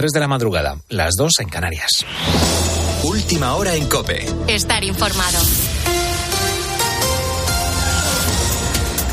3 de la madrugada, las 2 en Canarias. Última hora en Cope. Estar informado.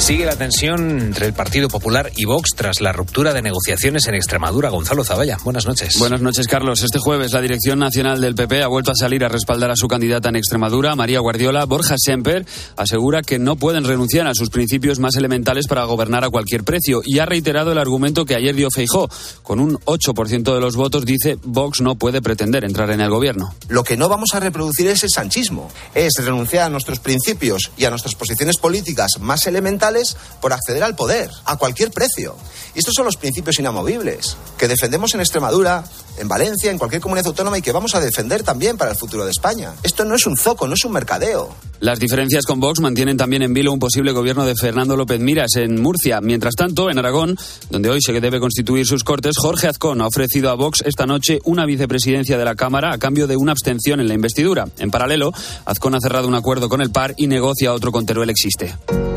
Sigue la tensión entre el Partido Popular y Vox tras la ruptura de negociaciones en Extremadura. Gonzalo Zavalla, buenas noches. Buenas noches, Carlos. Este jueves la Dirección Nacional del PP ha vuelto a salir a respaldar a su candidata en Extremadura, María Guardiola. Borja Semper asegura que no pueden renunciar a sus principios más elementales para gobernar a cualquier precio y ha reiterado el argumento que ayer dio Feijó. Con un 8% de los votos dice Vox no puede pretender entrar en el gobierno. Lo que no vamos a reproducir es el sanchismo, es renunciar a nuestros principios y a nuestras posiciones políticas más elementales por acceder al poder, a cualquier precio. Y estos son los principios inamovibles que defendemos en Extremadura, en Valencia, en cualquier comunidad autónoma y que vamos a defender también para el futuro de España. Esto no es un zoco, no es un mercadeo. Las diferencias con Vox mantienen también en vilo un posible gobierno de Fernando López Miras en Murcia. Mientras tanto, en Aragón, donde hoy se debe constituir sus cortes, Jorge Azcón ha ofrecido a Vox esta noche una vicepresidencia de la Cámara a cambio de una abstención en la investidura. En paralelo, Azcón ha cerrado un acuerdo con el PAR y negocia otro con Teruel Existe.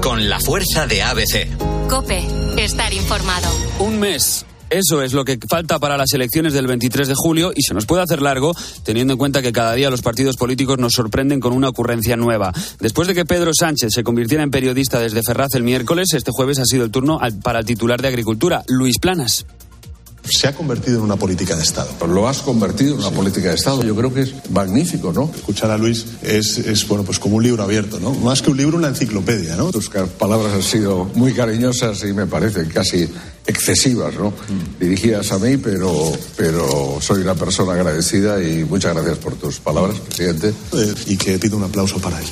Con la fuerza de ABC. Cope, estar informado. Un mes eso es lo que falta para las elecciones del 23 de julio y se nos puede hacer largo teniendo en cuenta que cada día los partidos políticos nos sorprenden con una ocurrencia nueva. Después de que Pedro Sánchez se convirtiera en periodista desde Ferraz el miércoles, este jueves ha sido el turno para el titular de Agricultura, Luis Planas se ha convertido en una política de Estado. Lo has convertido en una política de Estado. Yo creo que es magnífico, ¿no? Escuchar a Luis es, es, bueno, pues como un libro abierto, ¿no? Más que un libro, una enciclopedia, ¿no? Tus palabras han sido muy cariñosas y me parecen casi excesivas, ¿no? Mm. Dirigidas a mí, pero, pero soy una persona agradecida y muchas gracias por tus palabras, presidente. Eh, y que pido un aplauso para él.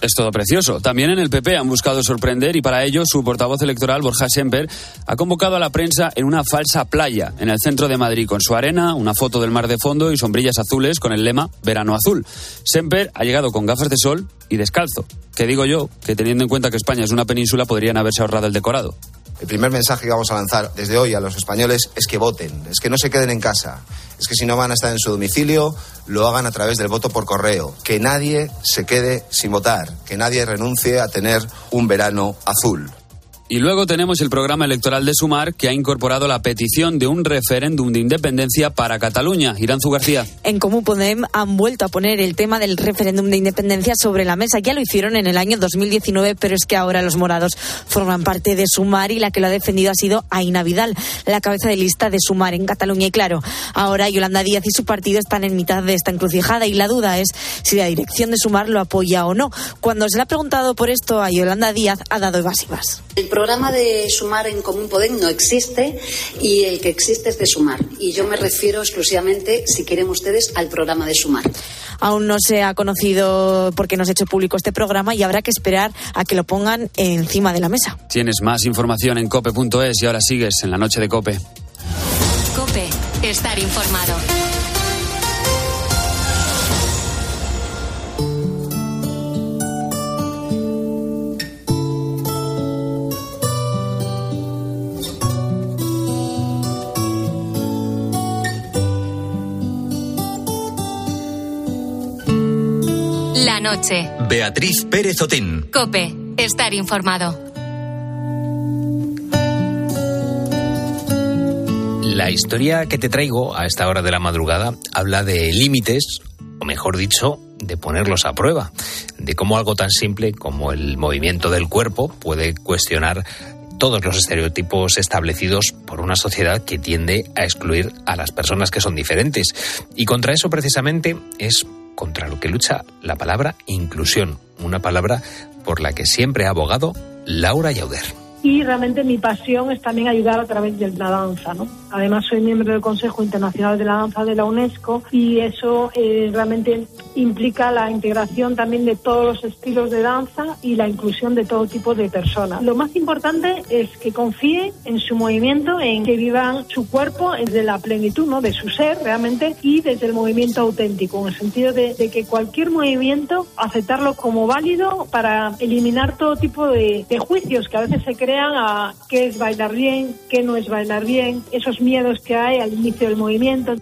Es todo precioso. También en el PP han buscado sorprender y para ello su portavoz electoral, Borja Semper, ha convocado a la prensa en una falsa playa en el centro de Madrid con su arena, una foto del mar de fondo y sombrillas azules con el lema Verano Azul. Semper ha llegado con gafas de sol y descalzo. Que digo yo, que teniendo en cuenta que España es una península podrían haberse ahorrado el decorado. El primer mensaje que vamos a lanzar desde hoy a los españoles es que voten, es que no se queden en casa, es que si no van a estar en su domicilio, lo hagan a través del voto por correo, que nadie se quede sin votar, que nadie renuncie a tener un verano azul. Y luego tenemos el programa electoral de Sumar, que ha incorporado la petición de un referéndum de independencia para Cataluña. Iranzu García. En Común Podem han vuelto a poner el tema del referéndum de independencia sobre la mesa. Ya lo hicieron en el año 2019, pero es que ahora los morados forman parte de Sumar y la que lo ha defendido ha sido Aina Vidal, la cabeza de lista de Sumar en Cataluña. Y claro, ahora Yolanda Díaz y su partido están en mitad de esta encrucijada y la duda es si la dirección de Sumar lo apoya o no. Cuando se le ha preguntado por esto a Yolanda Díaz, ha dado evasivas. El programa de Sumar en Común Podem no existe y el que existe es de Sumar. Y yo me refiero exclusivamente, si quieren ustedes, al programa de Sumar. Aún no se ha conocido porque no se ha hecho público este programa y habrá que esperar a que lo pongan encima de la mesa. Tienes más información en cope.es y ahora sigues en la noche de Cope. Cope, estar informado. Noche. Beatriz Pérez Otín. Cope, estar informado. La historia que te traigo a esta hora de la madrugada habla de límites, o mejor dicho, de ponerlos a prueba, de cómo algo tan simple como el movimiento del cuerpo puede cuestionar todos los estereotipos establecidos por una sociedad que tiende a excluir a las personas que son diferentes. Y contra eso precisamente es contra lo que lucha la palabra inclusión, una palabra por la que siempre ha abogado Laura Yauder y realmente mi pasión es también ayudar a través de la danza. ¿no? Además soy miembro del Consejo Internacional de la Danza de la UNESCO y eso eh, realmente implica la integración también de todos los estilos de danza y la inclusión de todo tipo de personas. Lo más importante es que confíen en su movimiento, en que vivan su cuerpo desde la plenitud ¿no? de su ser realmente y desde el movimiento auténtico, en el sentido de, que cualquier movimiento aceptarlo como válido para eliminar todo tipo de, juicios que a veces se crean a qué es bailar bien, qué no es bailar bien, miedos que hay al inicio del movimiento.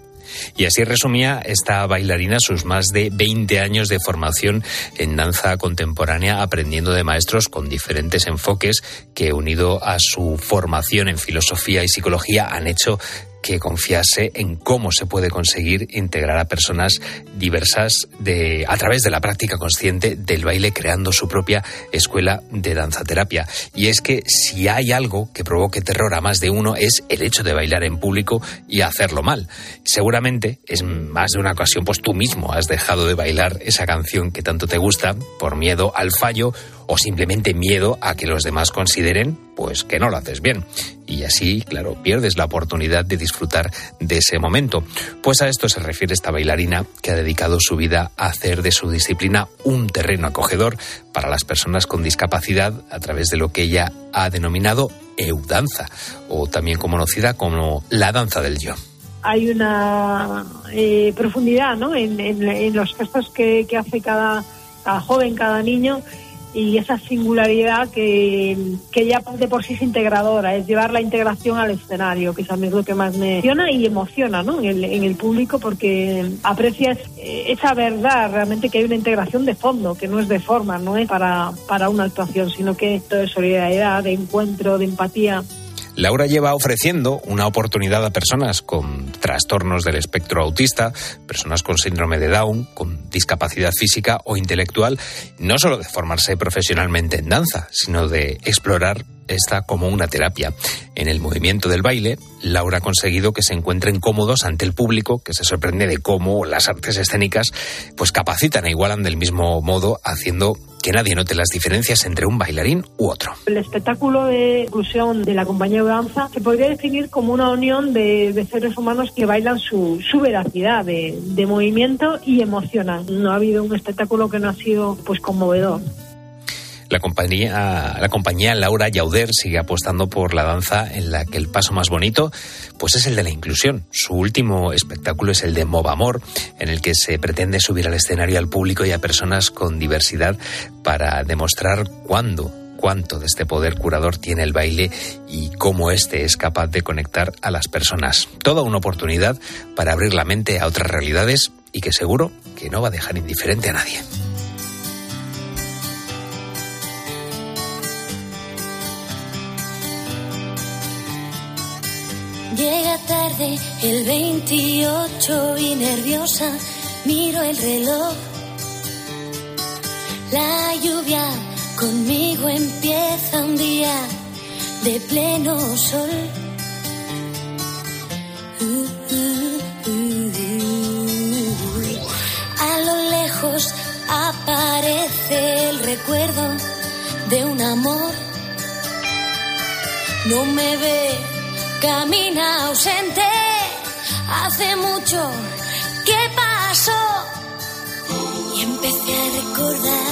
Y así resumía esta bailarina sus más de 20 años de formación en danza contemporánea, aprendiendo de maestros con diferentes enfoques que, unido a su formación en filosofía y psicología, han hecho que confiase en cómo se puede conseguir integrar a personas diversas de, a través de la práctica consciente del baile, creando su propia escuela de danza terapia. Y es que si hay algo que provoque terror a más de uno es el hecho de bailar en público y hacerlo mal. Seguramente es más de una ocasión, pues tú mismo has dejado de bailar esa canción que tanto te gusta por miedo al fallo o simplemente miedo a que los demás consideren pues que no lo haces bien. Y así, claro, pierdes la oportunidad de disfrutar de ese momento. Pues a esto se refiere esta bailarina que ha dedicado su vida a hacer de su disciplina un terreno acogedor para las personas con discapacidad a través de lo que ella ha denominado eudanza, o también conocida como la danza del yo hay una eh, profundidad ¿no? en, los gestos que, hace cada, cada, joven, cada niño y esa singularidad que, que ya de por sí es integradora, es llevar la integración al escenario, que es a mí es lo que más me emociona y emociona ¿no? en, el, público porque aprecias eh, esa verdad realmente que hay una integración de fondo, que no es de forma, no es para, para una actuación, sino que todo es solidaridad, de encuentro, de empatía. Laura lleva ofreciendo una oportunidad a personas con trastornos del espectro autista, personas con síndrome de Down, con discapacidad física o intelectual, no solo de formarse profesionalmente en danza, sino de explorar esta como una terapia. En el movimiento del baile, Laura ha conseguido que se encuentren cómodos ante el público, que se sorprende de cómo las artes escénicas pues capacitan e igualan del mismo modo, haciendo que nadie note las diferencias entre un bailarín u otro. El espectáculo de inclusión de la compañía de danza se podría definir como una unión de, seres humanos que bailan su, veracidad de, de movimiento y emocionan. No ha habido un espectáculo que no ha sido pues conmovedor. La compañía, la compañía Laura Yauder sigue apostando por la danza en la que el paso más bonito pues es el de la inclusión. Su último espectáculo es el de Movamor, en el que se pretende subir al escenario al público y a personas con diversidad para demostrar cuándo cuánto de este poder curador tiene el baile y cómo éste es capaz de conectar a las personas. Toda una oportunidad para abrir la mente a otras realidades y que seguro que no va a dejar indiferente a nadie. El 28 y nerviosa miro el reloj. La lluvia conmigo empieza un día de pleno sol. A lo lejos aparece el recuerdo de un amor. No me ve camina ausente. Hace mucho que pasó y empecé a recordar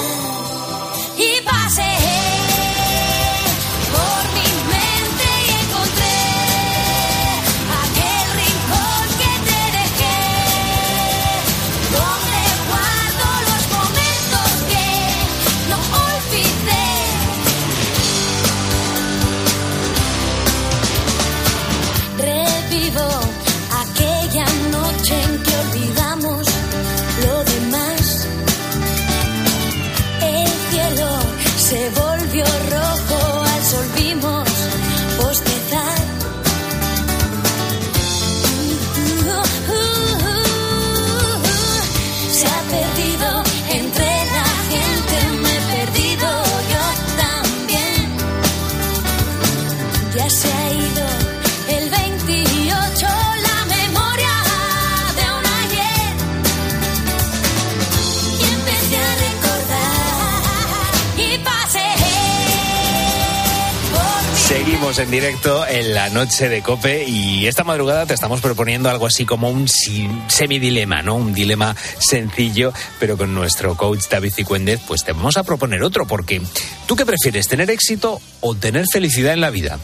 en directo en la noche de Cope y esta madrugada te estamos proponiendo algo así como un semidilema, ¿no? Un dilema sencillo, pero con nuestro coach David Cicuéndez, pues te vamos a proponer otro, porque ¿tú qué prefieres, tener éxito o tener felicidad en la vida?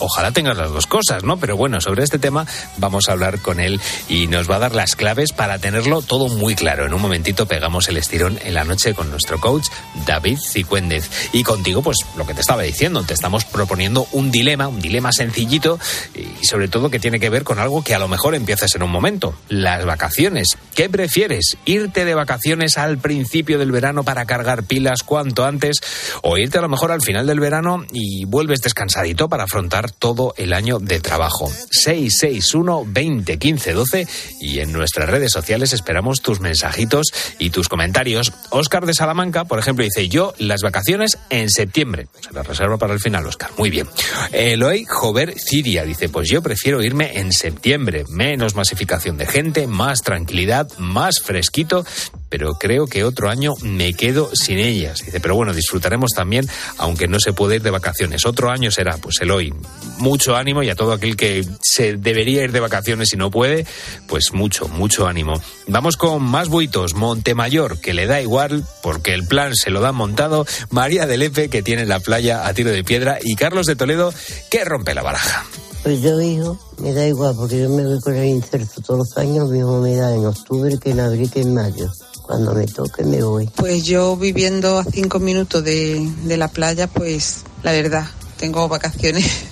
Ojalá tengas las dos cosas, ¿no? Pero bueno, sobre este tema vamos a hablar con él y nos va a dar las claves para tenerlo todo muy claro. En un momentito pegamos el estirón en la noche con nuestro coach David Cicuéndez. Y contigo, pues lo que te estaba diciendo, te estamos proponiendo un dilema, un dilema sencillito y sobre todo que tiene que ver con algo que a lo mejor empiezas en un momento, las vacaciones. ¿Qué prefieres? ¿Irte de vacaciones al principio del verano para cargar pilas cuanto antes o irte a lo mejor al final del verano y vuelves descansadito para afrontar todo el año de trabajo. 661 20 15 12 y en nuestras redes sociales esperamos tus mensajitos y tus comentarios. Oscar de Salamanca, por ejemplo, dice yo las vacaciones en septiembre. Se las reserva para el final, Oscar. Muy bien. Eloy Jover Ciria dice, pues yo prefiero irme en septiembre. Menos masificación de gente, más tranquilidad, más fresquito pero creo que otro año me quedo sin ellas. Dice, pero bueno, disfrutaremos también, aunque no se puede ir de vacaciones. Otro año será, pues el hoy. Mucho ánimo y a todo aquel que se debería ir de vacaciones y no puede, pues mucho, mucho ánimo. Vamos con más buitos. Montemayor, que le da igual porque el plan se lo da montado. María de Lepe, que tiene la playa a tiro de piedra. Y Carlos de Toledo, que rompe la baraja. Pues yo, hijo, me da igual porque yo me voy con el inserto todos los años, mismo me da en octubre que en abril que en mayo. Cuando me toque me voy. Pues yo viviendo a cinco minutos de, de la playa, pues la verdad, tengo vacaciones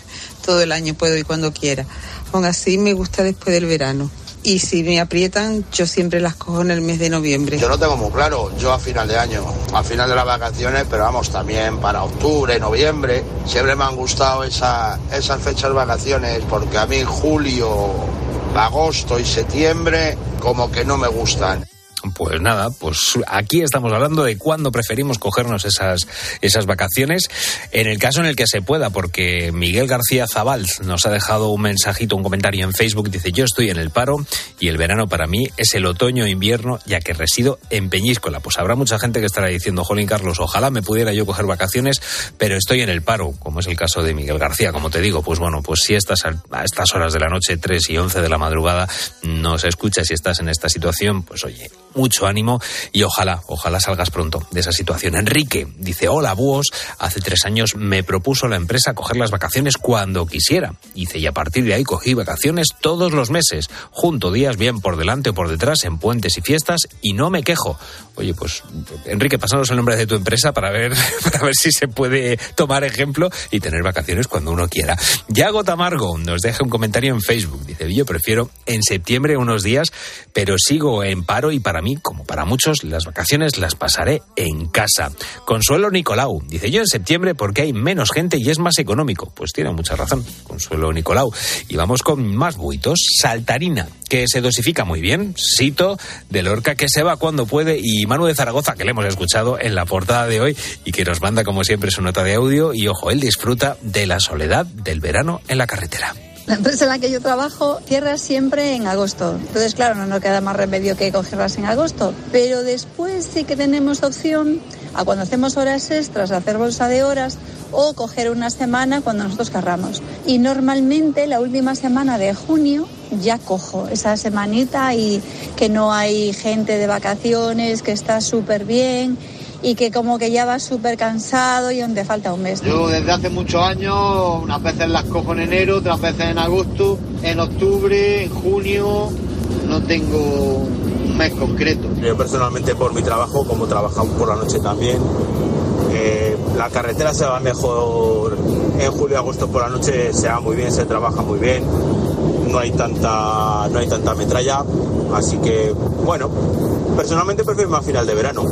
todo el año, puedo ir cuando quiera. Aún así me gusta después del verano. Y si me aprietan, yo siempre las cojo en el mes de noviembre. Yo no tengo muy claro, yo a final de año, a final de las vacaciones, pero vamos también para octubre, noviembre. Siempre me han gustado esa, esas fechas de vacaciones porque a mí julio, agosto y septiembre como que no me gustan. Pues nada, pues aquí estamos hablando de cuándo preferimos cogernos esas, esas vacaciones, en el caso en el que se pueda, porque Miguel García Zabal nos ha dejado un mensajito, un comentario en Facebook, dice yo estoy en el paro y el verano para mí es el otoño e invierno, ya que resido en Peñíscola. Pues habrá mucha gente que estará diciendo, Jolín Carlos, ojalá me pudiera yo coger vacaciones, pero estoy en el paro, como es el caso de Miguel García, como te digo, pues bueno, pues si estás a estas horas de la noche, 3 y 11 de la madrugada, nos escuchas y estás en esta situación, pues oye, mucho ánimo y ojalá, ojalá salgas pronto de esa situación. Enrique dice, hola búhos, hace tres años me propuso la empresa coger las vacaciones cuando quisiera. Dice, y a partir de ahí cogí vacaciones todos los meses, junto días bien por delante o por detrás, en puentes y fiestas, y no me quejo. Oye, pues Enrique, pasanos el nombre de tu empresa para ver, para ver si se puede tomar ejemplo y tener vacaciones cuando uno quiera. Yago Tamargo nos deja un comentario en Facebook. Dice, yo prefiero en septiembre unos días, pero sigo en paro y para mí como para muchos, las vacaciones las pasaré en casa. Consuelo Nicolau dice yo en septiembre porque hay menos gente y es más económico. Pues tiene mucha razón, Consuelo Nicolau. Y vamos con más buitos. Saltarina, que se dosifica muy bien. Sito de Lorca, que se va cuando puede. Y Manu de Zaragoza, que le hemos escuchado en la portada de hoy y que nos manda como siempre su nota de audio. Y ojo, él disfruta de la soledad del verano en la carretera. La empresa en la que yo trabajo cierra siempre en agosto. Entonces, claro, no nos queda más remedio que cogerlas en agosto. Pero después sí que tenemos opción a cuando hacemos horas extras, hacer bolsa de horas o coger una semana cuando nosotros querramos. Y normalmente la última semana de junio ya cojo esa semanita y que no hay gente de vacaciones, que está súper bien y que como que ya va súper cansado y donde falta un mes. Yo desde hace muchos años, unas veces las cojo en enero, otras veces en agosto, en octubre, en junio, no tengo un mes concreto. Yo personalmente por mi trabajo, como trabajamos por la noche también, eh, la carretera se va mejor en julio y agosto por la noche, se va muy bien, se trabaja muy bien, no hay tanta, no hay tanta metralla, así que bueno, personalmente prefiero más final de verano.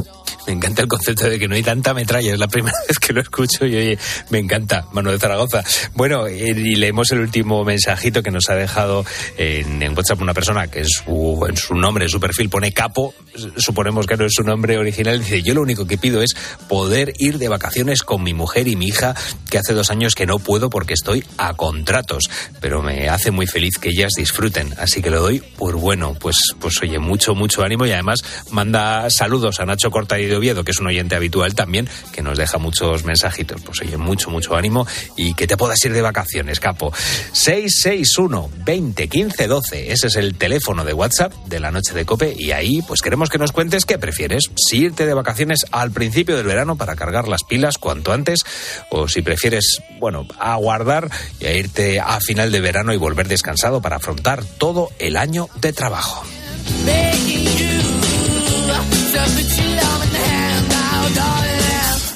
Me encanta el concepto de que no hay tanta metralla, es la primera vez que lo escucho y oye, me encanta, Manuel Zaragoza. Bueno, eh, y leemos el último mensajito que nos ha dejado en, WhatsApp una persona que en su, en su nombre, en su perfil pone capo, suponemos que no es su nombre original, dice, yo lo único que pido es poder ir de vacaciones con mi mujer y mi hija, que hace dos años que no puedo porque estoy a contratos, pero me hace muy feliz que ellas disfruten, así que lo doy por bueno, pues, pues oye, mucho, mucho ánimo y además manda saludos a Nacho Corta Oviedo, que es un oyente habitual también, que nos deja muchos mensajitos. Pues oye, mucho, mucho ánimo y que te puedas ir de vacaciones, capo. 661 20 15 12. Ese es el teléfono de WhatsApp de la noche de Cope y ahí pues queremos que nos cuentes qué prefieres. Si irte de vacaciones al principio del verano para cargar las pilas cuanto antes o si prefieres, bueno, aguardar y a irte a final de verano y volver descansado para afrontar todo el año de trabajo.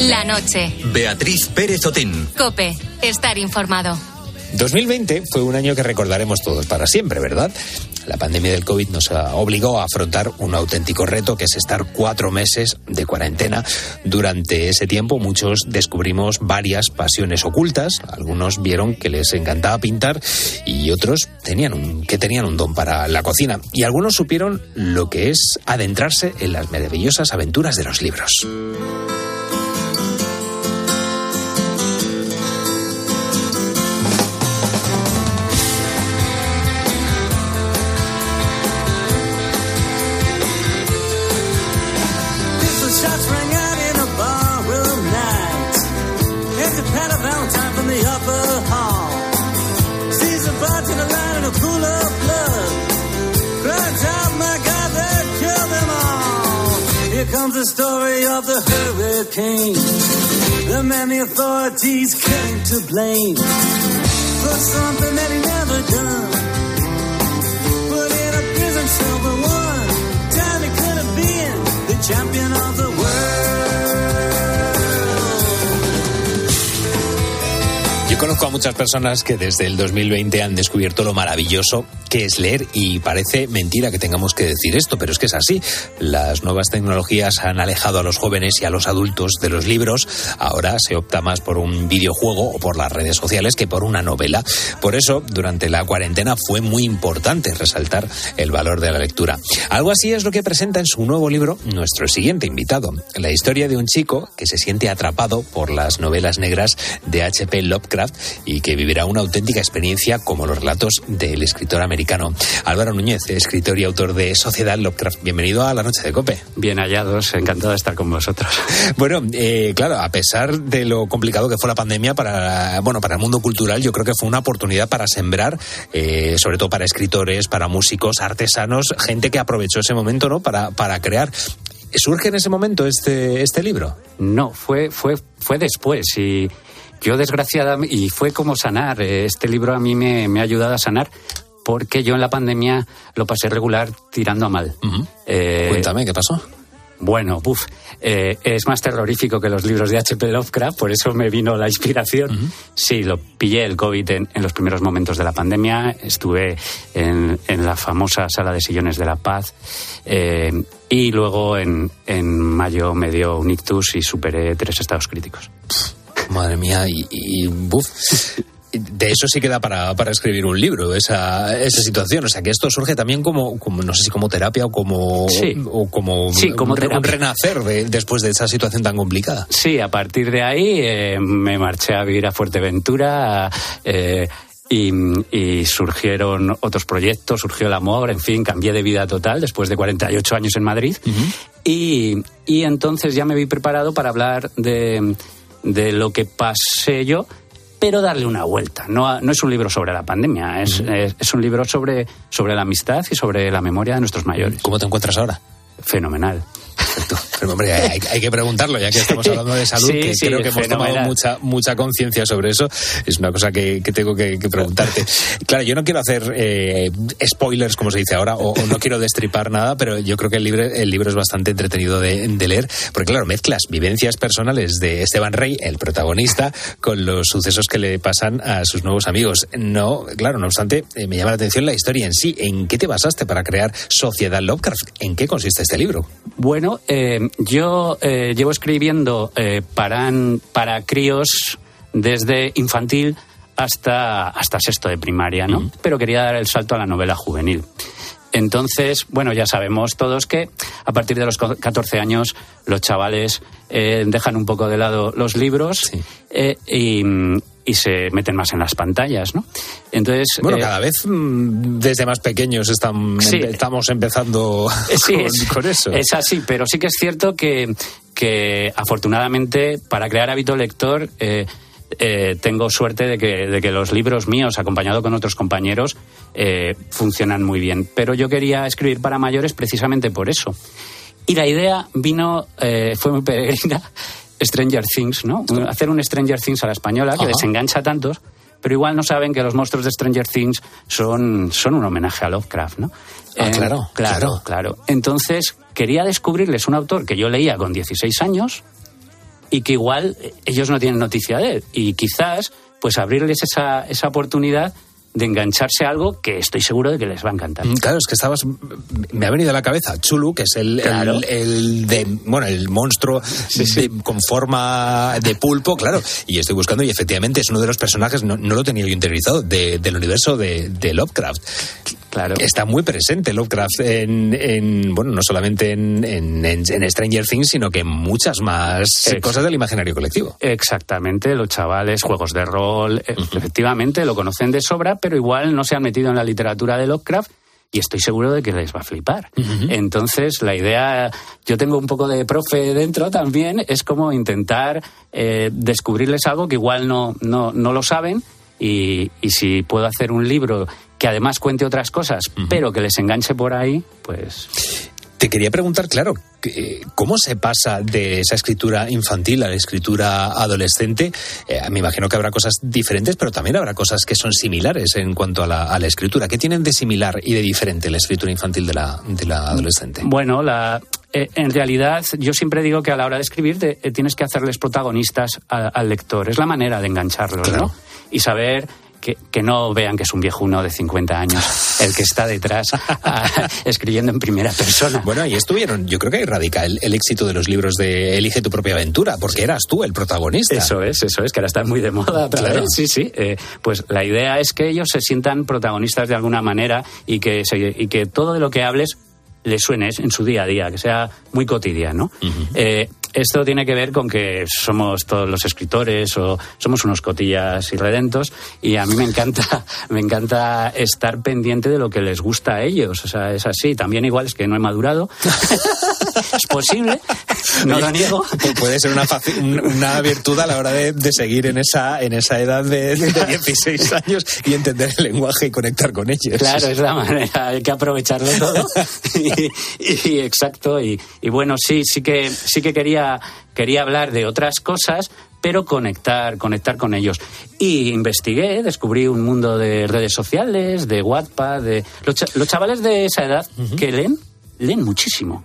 La noche. Beatriz Pérez Otín. Cope. Estar informado. 2020 fue un año que recordaremos todos para siempre, ¿verdad? La pandemia del COVID nos obligó a afrontar un auténtico reto que es estar cuatro meses de cuarentena. Durante ese tiempo muchos descubrimos varias pasiones ocultas. Algunos vieron que les encantaba pintar y otros tenían un, que tenían un don para la cocina. Y algunos supieron lo que es adentrarse en las maravillosas aventuras de los libros. To blame. For something that he conozco a muchas personas que desde el 2020 han descubierto lo maravilloso que es leer y parece mentira que tengamos que decir esto, pero es que es así. Las nuevas tecnologías han alejado a los jóvenes y a los adultos de los libros. Ahora se opta más por un videojuego o por las redes sociales que por una novela. Por eso, durante la cuarentena fue muy importante resaltar el valor de la lectura. Algo así es lo que presenta en su nuevo libro nuestro siguiente invitado. La historia de un chico que se siente atrapado por las novelas negras de H.P. Lovecraft y que vivirá una auténtica experiencia como los relatos del escritor americano Álvaro Núñez, escritor y autor de Sociedad Lovecraft. Bienvenido a la noche de Cope. Bien hallados, encantado de estar con vosotros. Bueno, eh, claro, a pesar de lo complicado que fue la pandemia para, bueno, para el mundo cultural, yo creo que fue una oportunidad para sembrar, eh, sobre todo para escritores, para músicos, artesanos, gente que aprovechó ese momento, ¿no? Para, para crear. ¿Surge en ese momento este, este libro? No, fue, fue, fue después y yo desgraciadamente, y fue como sanar, eh, este libro a mí me, me ha ayudado a sanar porque yo en la pandemia lo pasé regular tirando a mal. Eh, Cuéntame, ¿qué pasó? Bueno, buf, eh, es más terrorífico que los libros de H.P. Lovecraft, por eso me vino la inspiración. Sí, lo pillé el COVID en, en, los primeros momentos de la pandemia, estuve en, en la famosa sala de sillones de la paz eh, y luego en, en, mayo me dio un ictus y superé tres estados críticos. Madre mía, y, y buf. de eso sí queda para, para escribir un libro, esa, esa situación. O sea, que esto surge también como, como no sé si como terapia o como, sí. o como, sí, como un, un renacer de, después de esa situación tan complicada. Sí, a partir de ahí eh, me marché a vivir a Fuerteventura. Eh, y, y, surgieron otros proyectos, surgió el amor, en fin, cambié de vida total después de 48 años en Madrid. Uh -huh. y, y entonces ya me vi preparado para hablar de, de lo que pasé yo pero darle una vuelta. No, no es un libro sobre la pandemia, es, es, un libro sobre, sobre la amistad y sobre la memoria de nuestros mayores. ¿Cómo te encuentras ahora? Fenomenal. Perfecto. Pero hombre, hay, hay, que preguntarlo, ya que estamos hablando de salud, sí, que sí, creo que hemos fenomenal. tomado mucha, mucha conciencia sobre eso. Es una cosa que, que tengo que, que, preguntarte. Claro, yo no quiero hacer eh, spoilers, como se dice ahora, o, o, no quiero destripar nada, pero yo creo que el libro, el libro es bastante entretenido de, de, leer, porque claro, mezclas vivencias personales de Esteban Rey, el protagonista, con los sucesos que le pasan a sus nuevos amigos. No, claro, no obstante, eh, me llama la atención la historia en sí. ¿En qué te basaste para crear Sociedad Lovecraft? ¿En qué consiste este libro? Bueno, eh, yo eh, llevo escribiendo eh, para, para críos desde infantil hasta, hasta sexto de primaria, ¿no? Pero quería dar el salto a la novela juvenil. Entonces, bueno, ya sabemos todos que a partir de los 14 años los chavales eh, dejan un poco de lado los libros sí. eh, y, y, se meten más en las pantallas, ¿no? Entonces, bueno, eh, cada vez mm, desde más pequeños están, sí, estamos empezando sí, con, es, con, eso. Es así, pero sí que es cierto que, que afortunadamente para crear hábito lector eh, eh, tengo suerte de que, de que, los libros míos, acompañado con otros compañeros, eh, funcionan muy bien. Pero yo quería escribir para mayores precisamente por eso. Y la idea vino, eh, fue muy peregrina. Stranger Things, ¿no? Hacer un Stranger Things a la española que Ajá. les engancha a tantos, pero igual no saben que los monstruos de Stranger Things son, son un homenaje a Lovecraft, ¿no? Ah, claro, claro, claro. Entonces, quería descubrirles un autor que yo leía con 16 años y que igual eh, ellos no tienen noticia de él. Y quizás, pues abrirles esa, esa oportunidad de engancharse a algo que estoy seguro de que les va a encantar. Mm, Claro, es que estabas. Me ha venido a la cabeza Chulu, que es el, Claro. el, el de, bueno, el monstruo de- con forma de pulpo, claro. Y estoy buscando, y efectivamente es uno de los personajes, no, no lo tenía yo interiorizado, de- del universo de, de Lovecraft. Claro. Está muy presente Lovecraft en, en, bueno, no solamente en, en- en- en Stranger Things, sino que en muchas más cosas del imaginario colectivo. Exactamente, los chavales, juegos de rol, e- efectivamente lo conocen de sobra, pero igual no se han metido en la literatura de Lovecraft y estoy seguro de que les va a flipar. Entonces, la idea, yo tengo un poco de profe dentro también, es como intentar eh, descubrirles algo que igual no, no, no lo saben y, y si puedo hacer un libro que además cuente otras cosas, pero que les enganche por ahí, pues... Te quería preguntar, claro, que, ¿cómo se pasa de esa escritura infantil a la escritura adolescente? Eh, me imagino que habrá cosas diferentes, pero también habrá cosas que son similares en cuanto a la, a la escritura. ¿Qué tienen de similar y de diferente la escritura infantil de la, de la adolescente? Bueno, la, eh, en realidad yo siempre digo que a la hora de escribir te- eh, tienes que hacerles protagonistas a- al lector. Es la manera de engancharlos, ¿no? Y saber que, que no vean que es un viejuno de 50 años el que está detrás escribiendo en primera persona. Bueno, ahí estuvieron, yo creo que ahí radica el, el éxito de los libros de Elige tu propia aventura, porque eras tú el protagonista. Eso es, eso es, que ahora está muy de moda otra Claro. vez. Sí, sí. Eh, pues la idea es que ellos se sientan protagonistas de alguna manera y que, se- y que todo de lo que hables les suene en su día a día, que sea muy cotidiano. Eh, esto tiene que ver con que somos todos los escritores o somos unos cotillas y redentos y a mí me encanta, me encanta estar pendiente de lo que les gusta a ellos. O sea, es así. También igual es que no he madurado. es posible, no lo niego. Pu- Puede ser una, una virtud a la hora de, de seguir en esa, en esa edad de, de 16 años y entender el lenguaje y conectar con ellos. Claro, es la manera, hay que aprovecharlo todo. y, y- exacto, y, y bueno, sí, sí que, sí que quería, quería hablar de otras cosas, pero conectar, conectar con ellos. Y investigué, descubrí un mundo de redes sociales, de WhatsApp, de los chavales de esa edad que leen, leen muchísimo.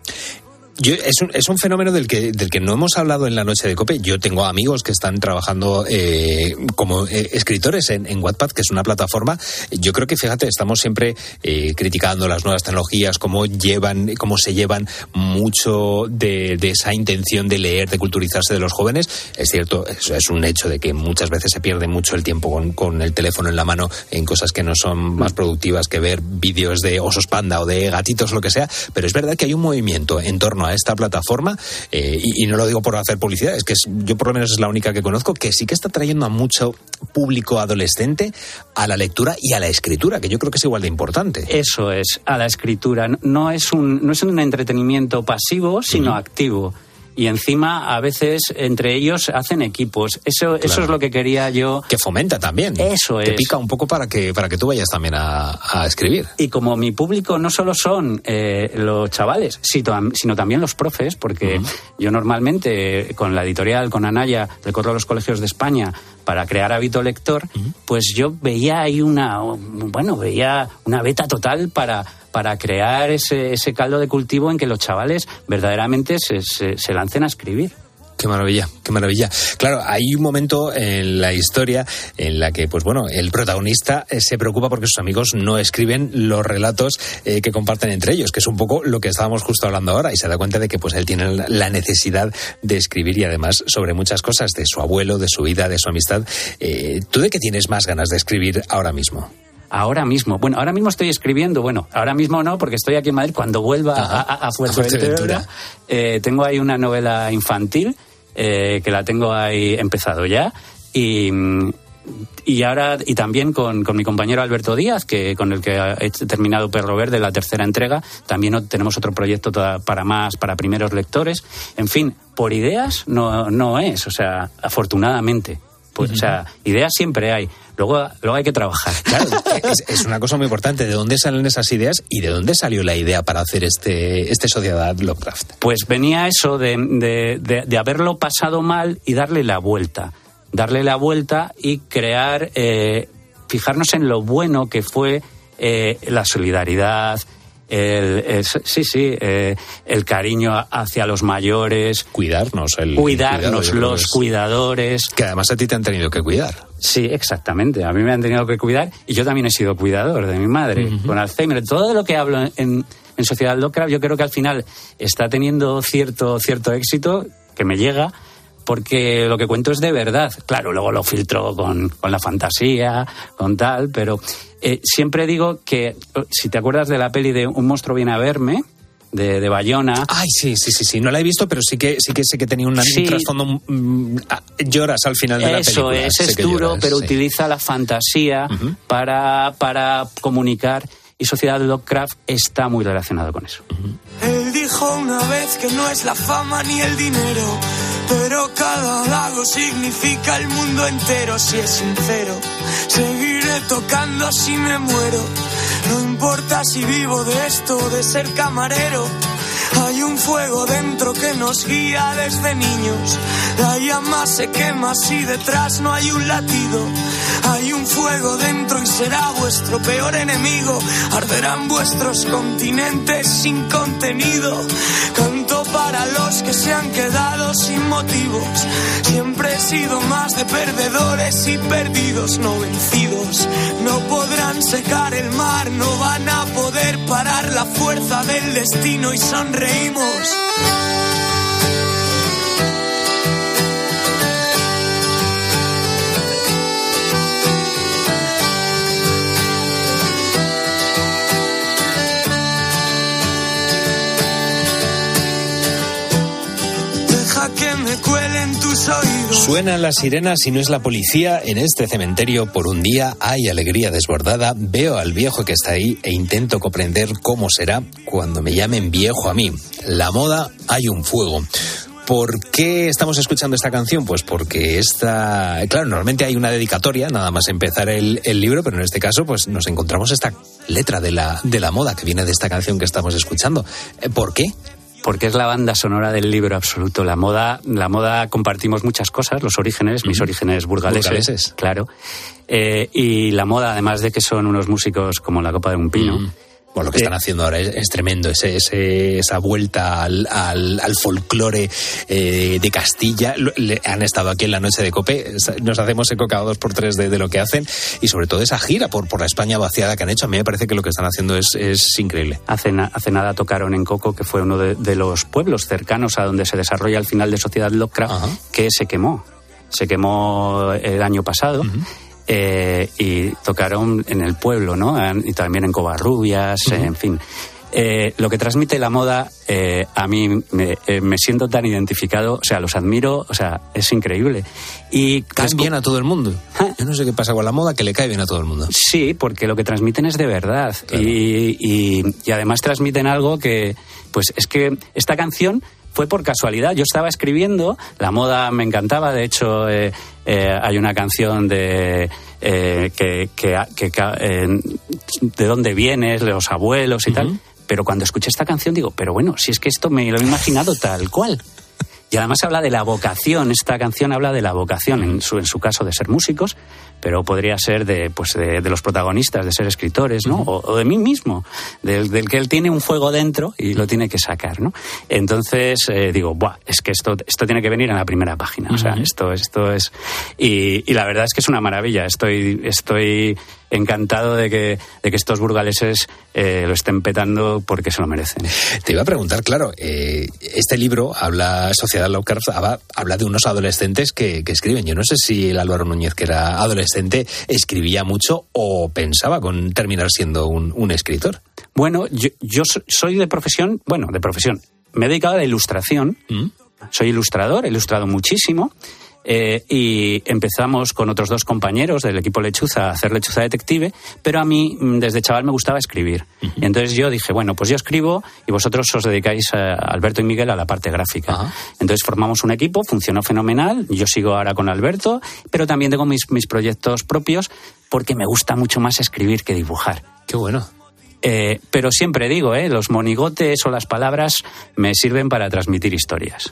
Yo- es, un, es un fenómeno del que, del que no hemos hablado en la noche de COPE. Yo tengo amigos que están trabajando eh, como eh, escritores en, en Wattpad, que es una plataforma. Yo creo que, fíjate, estamos siempre eh, criticando las nuevas tecnologías, cómo llevan, cómo se llevan mucho de, de esa intención de leer, de culturizarse de los jóvenes. Es cierto, es, es un hecho de que muchas veces se pierde mucho el tiempo con, con el teléfono en la mano en cosas que no son más productivas que ver vídeos de osos panda o de gatitos, lo que sea. Pero es verdad que hay un movimiento en torno a esta plataforma, eh, y, y no lo digo por hacer publicidad, es que es- yo por lo menos es la única que conozco, que sí que está trayendo a mucho público adolescente a la lectura y a la escritura, que yo creo que es igual de importante. Eso es, a la escritura. No es un, no es un entretenimiento pasivo, sino activo. Y encima, a veces, entre ellos hacen equipos. Eso, eso es lo que quería yo. Que fomenta también. Eso Te es. pica un poco para que, para que tú vayas también a, a escribir. Y como mi público no solo son eh, los chavales, sino, tam- sino también los profes, porque yo normalmente con la editorial, con Anaya, recorro los colegios de España para crear hábito lector, pues yo veía ahí una, bueno, veía una beta total para, para crear ese, ese caldo de cultivo en que los chavales verdaderamente se, se- se lancen a escribir. Qué maravilla, qué maravilla. Claro, hay un momento en la historia en la que, pues bueno, el protagonista eh, se preocupa porque sus amigos no escriben los relatos eh, que comparten entre ellos, que es un poco lo que estábamos justo hablando ahora, y se da cuenta de que pues él tiene la- necesidad de escribir y además sobre muchas cosas, de su abuelo, de su vida, de su amistad. Eh, ¿Tú de qué tienes más ganas de escribir ahora mismo? Ahora mismo, bueno, ahora mismo estoy escribiendo, bueno, ahora mismo no, porque estoy aquí en Madrid. Cuando vuelva a, a- a Fuerteventura, eh, tengo ahí una novela infantil eh, que la tengo ahí empezado ya y, y ahora y también con, con mi compañero Alberto Díaz, que con el que he terminado Perro Verde, la tercera entrega. También tenemos otro proyecto para más, para primeros lectores. En fin, por ideas no, no es, o sea, afortunadamente. Pues, O sea, ideas siempre hay. Luego, luego hay que trabajar. Claro, es, es una cosa muy importante. ¿De dónde salen esas ideas y de dónde salió la idea para hacer este, este Sociedad Lovecraft? Pues venía eso de, de- de- de haberlo pasado mal y darle la vuelta. Darle la vuelta y crear, eh, fijarnos en lo bueno que fue eh, la solidaridad, el, el- sí, sí, eh, el cariño hacia los mayores. Cuidarnos, el Cuidarnos, los cuidadores. Que además a ti te han tenido que cuidar. Sí, exactamente. A mí me han tenido que cuidar y yo también he sido cuidador de mi madre con Alzheimer. Todo lo que hablo en, en Sociedad Lovecraft yo creo que al final está teniendo cierto, cierto éxito que me llega porque lo que cuento es de verdad. Claro, luego lo filtro con, con la fantasía, con tal, pero eh, siempre digo que si te acuerdas de la peli de Un monstruo viene a verme, de, de Bayona. Ay, sí, sí, sí, sí. No la he visto, pero sí que sí que sé que tenía Sí. un trasfondo. mm, ah, lloras al final de la Eso película. es, Sé es que duro, lloras, pero sí. utiliza la fantasía para, para comunicar y Sociedad Lovecraft está muy relacionado con eso. Él dijo una vez que no es la fama ni el dinero, pero cada lago significa el mundo entero si es sincero. Seguiré tocando si me muero, no importa si vivo de esto o de ser camarero. Hay un fuego dentro que nos guía desde niños. La llama se quema si detrás no hay un latido. Hay un fuego dentro y será vuestro peor enemigo. Arderán vuestros continentes sin contenido. Para los que se han quedado sin motivos. Siempre he sido más de perdedores y perdidos, no vencidos. No podrán secar el mar, no van a poder parar la fuerza del destino y sonreímos. Cuelen tus oídos. Suenan las sirenas y no es la policía. En este cementerio, por un día, hay alegría desbordada. Veo al viejo que está ahí e intento comprender cómo será cuando me llamen viejo a mí. La moda, hay un fuego. ¿Por qué estamos escuchando esta canción? Pues porque esta, claro, normalmente hay una dedicatoria, nada más empezar el, el libro, pero en este caso, pues nos encontramos esta letra de la, de la moda que viene de esta canción que estamos escuchando. Eh, ¿Por qué? Porque es la banda sonora del libro absoluto. La moda, la moda compartimos muchas cosas, los orígenes, mis orígenes burgaleses, Burgaleses. claro. Eh, y la moda, además de que son unos músicos como la copa de un pino. Bueno, lo que están haciendo ahora es, es tremendo, ese, ese- esa vuelta al, al, al folclore eh, de Castilla. Le- han estado aquí en la noche de Cope, nos hacemos eco cada dos por tres de, de lo que hacen y sobre todo esa gira por, por la España vaciada que han hecho. A mí me parece que lo que están haciendo es, es increíble. Hace, na- hace nada tocaron en Coco, que fue uno de, de los pueblos cercanos a donde se desarrolla el final de Sociedad Lovecraft, que se quemó. Se quemó el año pasado. Eh, y tocaron en el pueblo, ¿no? Y también en Covarrubias, eh, en fin. Eh, lo que transmite la moda, eh, a mí me, me siento tan identificado, o sea, los admiro, o sea, es increíble. Y Caen bien a todo el mundo. Yo no sé qué pasa con la moda, que le cae bien a todo el mundo. Sí, porque lo que transmiten es de verdad. Y, y- y además transmiten algo que, pues es que esta canción fue por casualidad. Yo estaba escribiendo, la moda me encantaba, de hecho eh, eh, hay una canción de... eh, que, que, de dónde vienes, de los abuelos y tal. Pero cuando escuché esta canción digo, pero bueno, si es que esto me lo he imaginado tal cual. Y además habla de la vocación, esta canción habla de la vocación, en su, en su caso de ser músicos, pero podría ser de, pues de, de los protagonistas, de ser escritores, ¿no? O, o de mí mismo, del, del que él tiene un fuego dentro y lo tiene que sacar, ¿no? Entonces eh, digo, Buah, es que esto, esto tiene que venir en la primera página, o sea, esto, esto es... Y, y la verdad es que es una maravilla, estoy, estoy encantado de que, de que estos burgaleses eh, lo estén petando porque se lo merecen. Te iba a preguntar, claro, eh, este libro habla, Sociedad Lovecraft, habla, habla de unos adolescentes que, que escriben. Yo no sé si el Álvaro Núñez, que era adolescente, escribía mucho o pensaba con terminar siendo un, un escritor. Bueno, yo, yo so- soy de profesión, bueno, de profesión. Me he dedicado a la ilustración. Mm. Soy ilustrador, he ilustrado muchísimo. Eh, y empezamos con otros dos compañeros del equipo Lechuza a hacer Lechuza Detective, pero a mí mm, desde chaval me gustaba escribir. Y entonces yo dije, bueno, pues yo escribo y vosotros os dedicáis, a Alberto y Miguel, a la parte gráfica. Entonces formamos un equipo, funcionó fenomenal, yo sigo ahora con Alberto, pero también tengo mis, mis proyectos propios porque me gusta mucho más escribir que dibujar. Qué bueno. Eh, pero siempre digo, eh, los monigotes o las palabras me sirven para transmitir historias.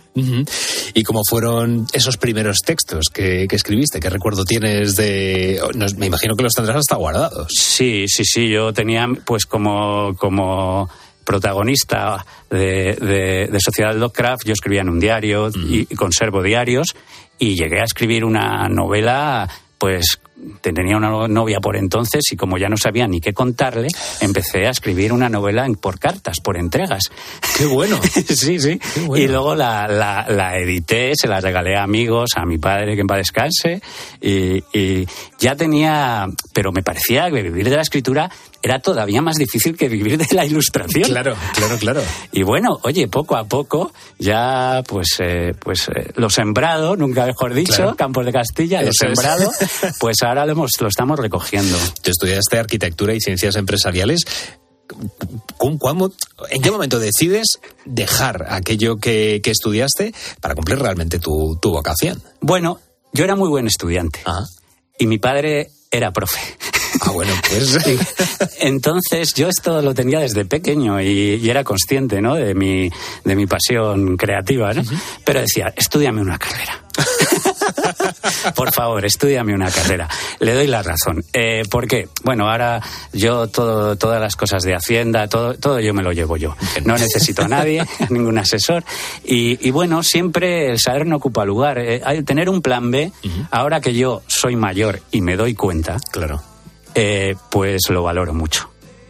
¿Y cómo fueron esos primeros textos que, que escribiste? ¿Qué recuerdo tienes de...? no, me imagino que los tendrás hasta guardados. Sí, sí, sí, yo tenía pues como, como protagonista de, de- de Sociedad Lovecraft, yo escribía en un diario y, y conservo diarios y llegué a escribir una novela pues tenía una novia por entonces y como ya no sabía ni qué contarle, empecé a escribir una novela en- por cartas, por entregas. ¡Qué bueno! sí, sí. Y luego la, la- la edité, se la regalé a amigos, a mi padre, que en paz descanse, y, y ya tenía... Pero me parecía que vivir de la escritura era todavía más difícil que vivir de la ilustración. Claro, claro, claro. Y bueno, oye, poco a poco ya pues eh, pues eh, lo sembrado, nunca mejor dicho, Claro. Campos de Castilla, lo Eso es. sembrado, pues ahora lo, hemos, lo estamos recogiendo. Tú estudiaste arquitectura y ciencias empresariales. ¿Con cuándo- ¿En qué momento decides dejar aquello que, que estudiaste para cumplir realmente tu, tu vocación? Bueno, yo era muy buen estudiante. Y mi padre era profe. Ah, bueno, pues. Entonces, yo esto lo tenía desde pequeño y, y era consciente, ¿no? De mi, de mi pasión creativa, ¿no? Pero decía, estudiame una carrera. Por favor, estudiame una carrera. Le doy la razón. Eh, ¿Por qué? Bueno, ahora yo todo, todas las cosas de Hacienda, todo, todo yo me lo llevo yo. No necesito a nadie, a ningún asesor. Y, y bueno, siempre el saber no ocupa lugar. Eh, hay- tener un plan B, ahora que yo soy mayor y me doy cuenta, claro. eh, pues lo valoro mucho.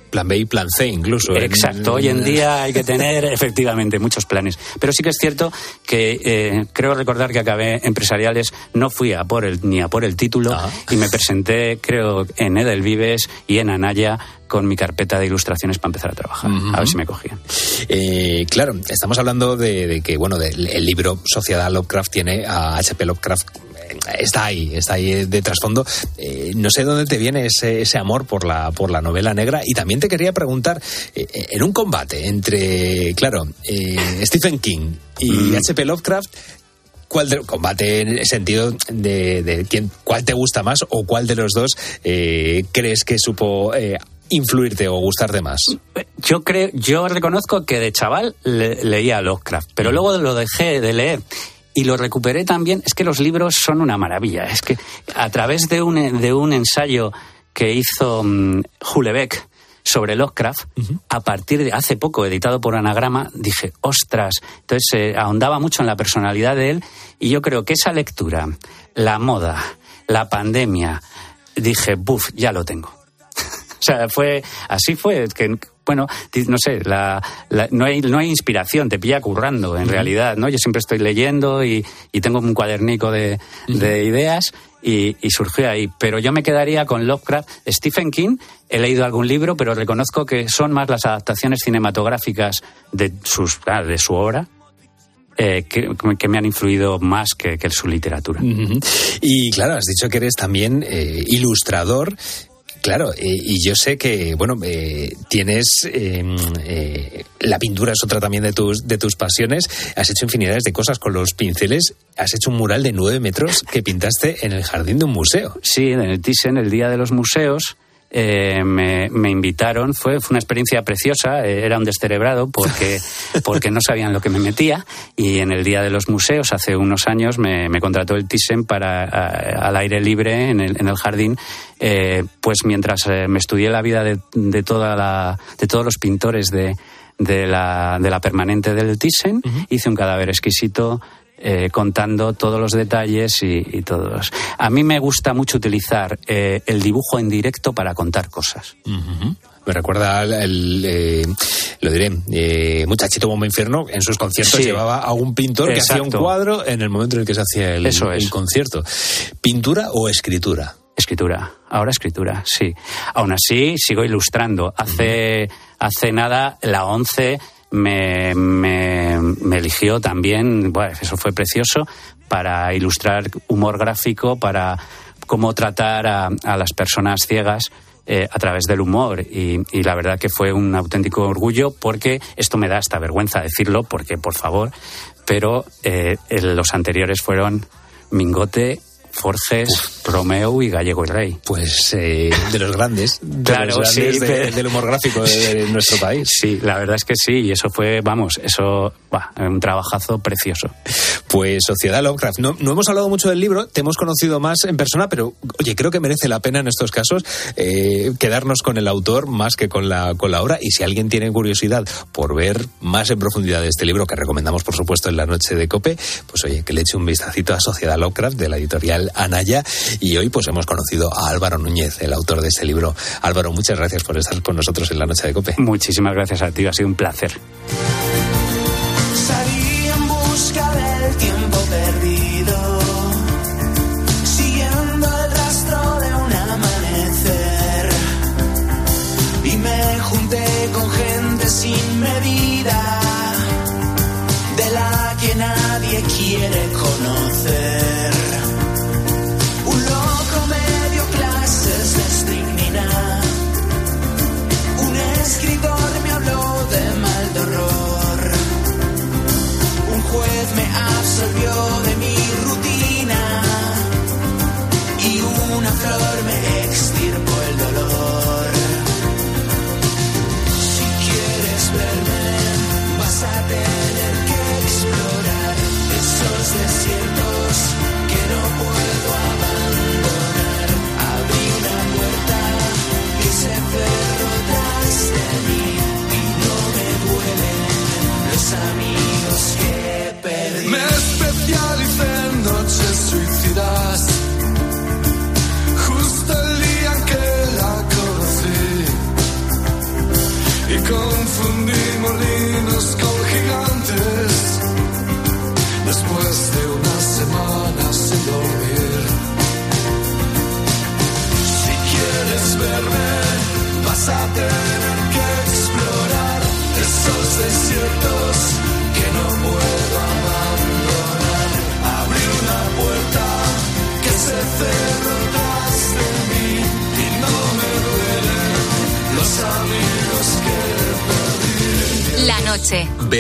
Plan B y plan C incluso. ¿eh? Exacto, hoy en día hay que tener efectivamente muchos planes. Pero sí que es cierto que eh, creo recordar que acabé empresariales, no fui a por el, ni a por el título y me presenté, creo, en Edelvives y en Anaya con mi carpeta de ilustraciones para empezar a trabajar. A ver si me cogían. Eh, claro, estamos hablando de, de que, bueno, del- el libro Sociedad Lovecraft tiene a H.P. Lovecraft. Eh, Está ahí, está ahí de trasfondo. Eh, no sé dónde te viene ese, ese amor por la, por la novela negra. Y también te quería preguntar, eh, en un combate entre, claro, eh, Stephen King y H.P. Lovecraft, ¿Cuál de, combate en el sentido de, de quién, cuál te gusta más o cuál de los dos eh, crees que supo eh, influirte o gustarte más? Yo creo, yo reconozco que de chaval le- leía Lovecraft, pero luego lo dejé de leer y lo recuperé también. Es que los libros son una maravilla. Es que a través de un, de un ensayo que hizo mm, Hulebeck sobre Lovecraft, a partir de hace poco editado por Anagrama, dije, ostras, entonces eh, ahondaba mucho en la personalidad de él y yo creo que esa lectura, la moda, la pandemia, dije, buf, ya lo tengo. O sea, fue así fue que bueno, no sé, la, la- no, hay, no hay inspiración, te pilla currando en realidad, ¿no? Yo siempre estoy leyendo y, y tengo un cuadernico de, de ideas y, y surgió ahí. Pero yo me quedaría con Lovecraft. Stephen King, he leído algún libro, pero reconozco que son más las adaptaciones cinematográficas de, sus, ah, de su obra eh, que, que me han influido más que, que su literatura. Y claro, has dicho que eres también eh, ilustrador. Claro, eh, y yo sé que, bueno, eh, tienes. eh, eh, la pintura es otra también de tus, de tus pasiones. Has hecho infinidades de cosas con los pinceles. Has hecho un mural de nueve metros que pintaste en el jardín de un museo. Sí, en el Thyssen, el Día de los Museos, eh, me, me invitaron. Fue, fue una experiencia preciosa. eh, era un descerebrado porque, porque no sabían lo que me metía. Y en el Día de los Museos, hace unos años, me, me contrató el Thyssen para, a- al aire libre en el, en el jardín. eh, pues mientras me estudié la vida de, de, toda la, de todos los pintores de, de, la, de la permanente del Thyssen, hice un cadáver exquisito eh, contando todos los detalles y, y todos. A mí me gusta mucho utilizar eh, el dibujo en directo para contar cosas. Me recuerda al, al, eh, lo diré, eh, Muchachito Bombo Infierno, en sus conciertos Sí. llevaba a un pintor que hacía un cuadro en el momento en el que se hacía el, Eso es. el concierto. ¿Pintura o escritura? Escritura, ahora escritura, sí. Aún así, sigo ilustrando. Hace, hace nada, la ONCE me, me, me eligió también, bueno, eso fue precioso, para ilustrar humor gráfico, para cómo tratar a, las personas ciegas eh, a través del humor. Y, la verdad que fue un auténtico orgullo porque esto me da hasta vergüenza decirlo, porque por favor, pero eh, los anteriores fueron Mingote, Forges, Romeo y Gallego y Rey. Pues eh, de los grandes, de Claro, los grandes sí, de- pero- del humor gráfico de, de nuestro país. Sí, la verdad es que sí, y eso fue, vamos, eso, va, un trabajazo precioso. Pues Sociedad Lovecraft. No, no hemos hablado mucho del libro, te hemos conocido más en persona, pero oye, creo que merece la pena en estos casos eh, quedarnos con el autor más que con la, con la obra. Y si alguien tiene curiosidad por ver más en profundidad de este libro, que recomendamos por supuesto en la noche de Cope, pues oye, que le eche un vistacito a Sociedad Lovecraft de la editorial Anaya. Y hoy pues hemos conocido a Álvaro Núñez, el autor de este libro. Álvaro, muchas gracias por estar con nosotros en la noche de Cope. Muchísimas gracias a ti, ha sido un placer. Salí en busca del tiempo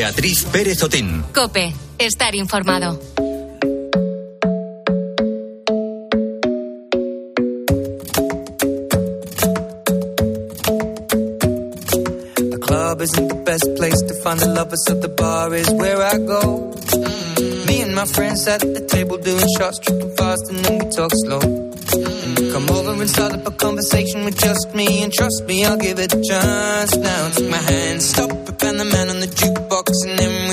Beatriz Pérez Otín. Cope. Estar informado. The club isn't the best place to find the lovers, so the bar is where I go. Me and my friends at the table doing shots, tripping fast, and then we talk slow. Come over and start up a conversation with just me, and trust me, I'll give it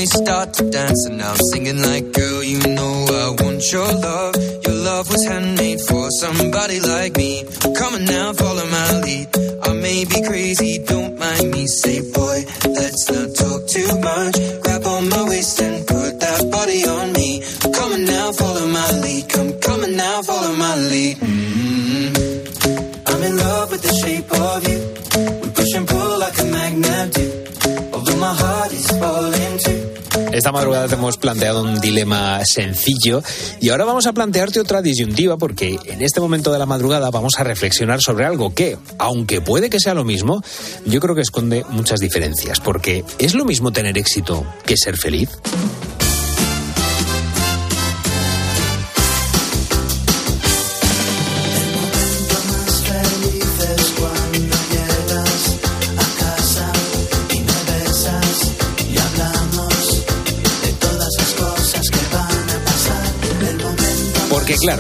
start to dance. And now I'm singing like, girl, you know I want your love. Your love was handmade for somebody like me. Come on now, follow my lead. I may be crazy, don't mind me. Say, boy, let's not talk too much. Esta madrugada te hemos planteado un dilema sencillo y ahora vamos a plantearte otra disyuntiva porque en este momento de la madrugada vamos a reflexionar sobre algo que, aunque puede que sea lo mismo, yo creo que esconde muchas diferencias porque ¿es lo mismo tener éxito que ser feliz?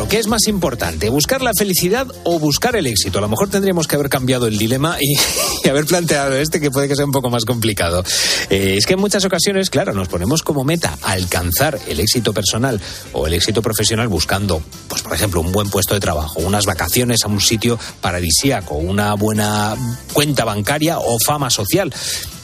¿Qué es más importante? ¿Buscar la felicidad o buscar el éxito? A lo mejor tendríamos que haber cambiado el dilema y, y haber planteado este que puede que sea un poco más complicado. Eh, es que en muchas ocasiones, claro, nos ponemos como meta alcanzar el éxito personal o el éxito profesional buscando, pues por ejemplo, un buen puesto de trabajo, unas vacaciones a un sitio paradisíaco, una buena cuenta bancaria o fama social.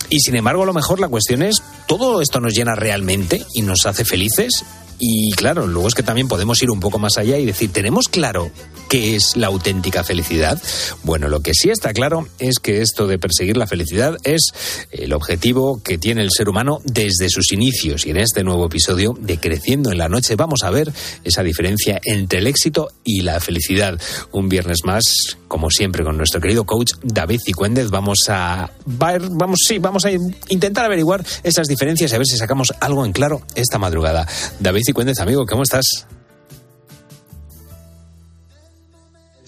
Y sin embargo, a lo mejor la cuestión es, ¿todo esto nos llena realmente y nos hace felices? Y claro, luego es que también podemos ir un poco más allá y decir, ¿tenemos claro qué es la auténtica felicidad? Bueno, lo que sí está claro es que esto de perseguir la felicidad es el objetivo que tiene el ser humano desde sus inicios. Y en este nuevo episodio de Creciendo en la Noche vamos a ver esa diferencia entre el éxito y la felicidad. Un viernes más, como siempre, con nuestro querido coach David Cicuéndez, vamos a ver, vamos, sí, vamos a intentar averiguar esas diferencias y a ver si sacamos algo en claro esta madrugada. David Amigo, ¿cómo estás?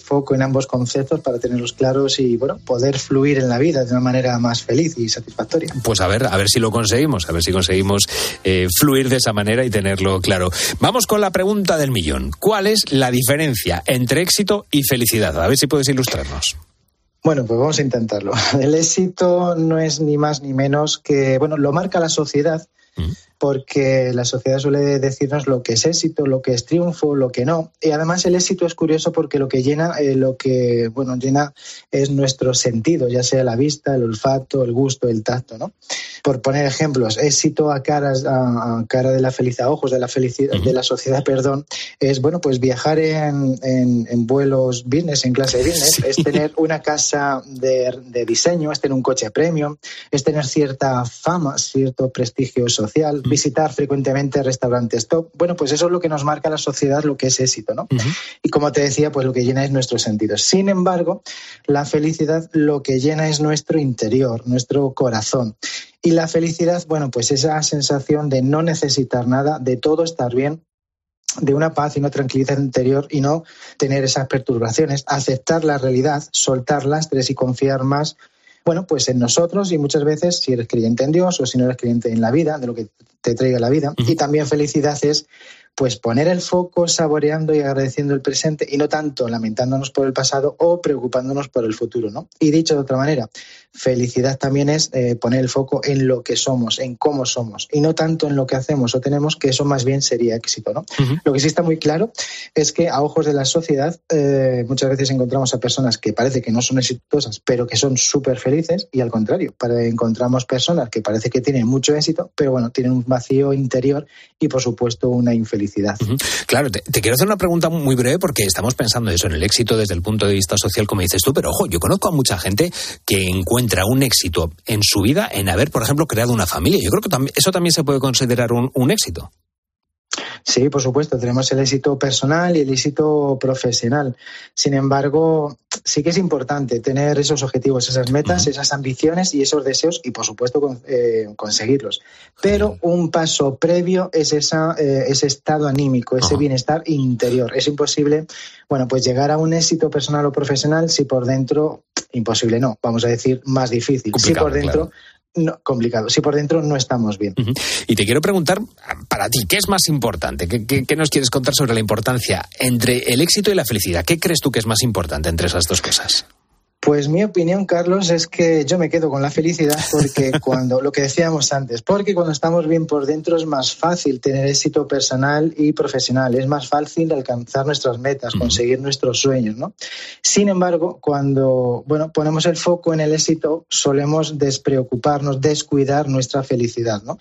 foco en ambos conceptos para tenerlos claros y bueno poder fluir en la vida de una manera más feliz y satisfactoria. Pues a ver, a ver si lo conseguimos, a ver si conseguimos eh, fluir de esa manera y tenerlo claro. Vamos con la pregunta del millón. ¿Cuál es la diferencia entre éxito y felicidad? A ver si puedes ilustrarnos. Bueno, pues vamos a intentarlo. El éxito no es ni más ni menos que, bueno, lo marca la sociedad, porque la sociedad suele decirnos lo que es éxito, lo que es triunfo, lo que no. Y además el éxito es curioso porque lo que llena, eh, lo que bueno llena es nuestro sentido, ya sea la vista, el olfato, el gusto, el tacto, ¿no? Por poner ejemplos, éxito a caras a, a cara de la felicidad, ojos de la felicidad de la sociedad, perdón, es bueno pues viajar en, en, en vuelos business, en clase de business, es tener una casa de, de diseño, es tener un coche premium, es tener cierta fama, cierto prestigio social, visitar frecuentemente restaurantes top. Bueno, pues eso es lo que nos marca la sociedad, lo que es éxito, ¿no? Y como te decía, pues lo que llena es nuestros sentidos. Sin embargo, la felicidad lo que llena es nuestro interior, nuestro corazón. Y la felicidad, bueno, pues esa sensación de no necesitar nada, de todo estar bien, de una paz y una tranquilidad interior y no tener esas perturbaciones, aceptar la realidad, soltar lastres y confiar más bueno, pues en nosotros y muchas veces si eres creyente en Dios o si no eres creyente en la vida, de lo que te traiga la vida. Y también felicidad es pues poner el foco saboreando y agradeciendo el presente y no tanto lamentándonos por el pasado o preocupándonos por el futuro, ¿no? Y dicho de otra manera, felicidad también es eh, poner el foco en lo que somos, en cómo somos y no tanto en lo que hacemos o tenemos, que eso más bien sería éxito, ¿no? Lo que sí está muy claro es que a ojos de la sociedad eh, muchas veces encontramos a personas que parece que no son exitosas, pero que son súper felices y al contrario, para, encontramos personas que parece que tienen mucho éxito, pero bueno, tienen un vacío interior y por supuesto una infelicidad. Claro, te, te, quiero hacer una pregunta muy breve porque estamos pensando eso en el éxito desde el punto de vista social, como dices tú, pero ojo, yo conozco a mucha gente que encuentra un éxito en su vida en haber, por ejemplo, creado una familia. Yo creo que eso también se puede considerar un éxito. Sí, por supuesto, tenemos el éxito personal y el éxito profesional. Sin embargo, sí que es importante tener esos objetivos, esas metas, esas ambiciones y esos deseos y, por supuesto, con, eh, conseguirlos. Pero un paso previo es esa, eh, ese estado anímico, ese bienestar interior. Es imposible, bueno, pues llegar a un éxito personal o profesional si por dentro, imposible no, vamos a decir más difícil. si por dentro claro no, complicado. Si por dentro no estamos bien. Y te quiero preguntar, para ti, ¿qué es más importante? ¿Qué, ¿Qué, qué, nos quieres contar sobre la importancia entre el éxito y la felicidad? ¿Qué crees tú que es más importante entre esas dos cosas? Pues mi opinión, Carlos, es que yo me quedo con la felicidad porque cuando, lo que decíamos antes, porque cuando estamos bien por dentro es más fácil tener éxito personal y profesional, es más fácil alcanzar nuestras metas, conseguir nuestros sueños, ¿no? Sin embargo, cuando, bueno, ponemos el foco en el éxito, solemos despreocuparnos, descuidar nuestra felicidad, ¿no?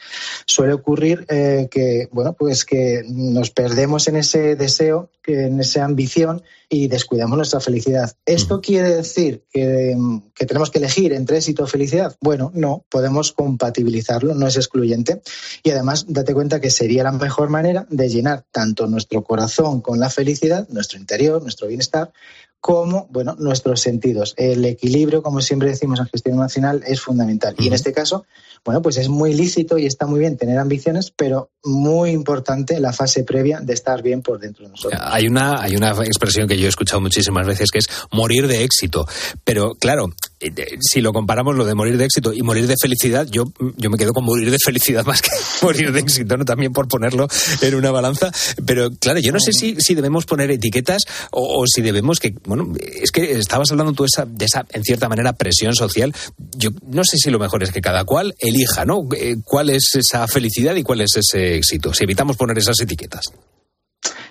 Suele ocurrir eh, que, bueno, pues que nos perdemos en ese deseo, en esa ambición y descuidamos nuestra felicidad. ¿Esto quiere decir que, que, tenemos que elegir entre éxito o felicidad? Bueno, no, podemos compatibilizarlo, no es excluyente. Y además, date cuenta que sería la mejor manera de llenar tanto nuestro corazón con la felicidad, nuestro interior, nuestro bienestar, como bueno, nuestros sentidos. El equilibrio, como siempre decimos en gestión nacional, es fundamental. Y en este caso, bueno, pues es muy lícito y está muy bien tener ambiciones, pero muy importante la fase previa de estar bien por dentro de nosotros. Hay una, hay una expresión que yo he escuchado muchísimas veces que es morir de éxito. Pero claro, si lo comparamos lo de morir de éxito y morir de felicidad, yo, yo me quedo con morir de felicidad más que morir de éxito, ¿no? También por ponerlo en una balanza. Pero claro, yo no sé si, si debemos poner etiquetas o, o si debemos que, bueno, es que estabas hablando tú esa, de esa, en cierta manera, presión social. Yo no sé si lo mejor es que cada cual elija, ¿no? ¿Cuál es esa felicidad y cuál es ese éxito? Si evitamos poner esas etiquetas.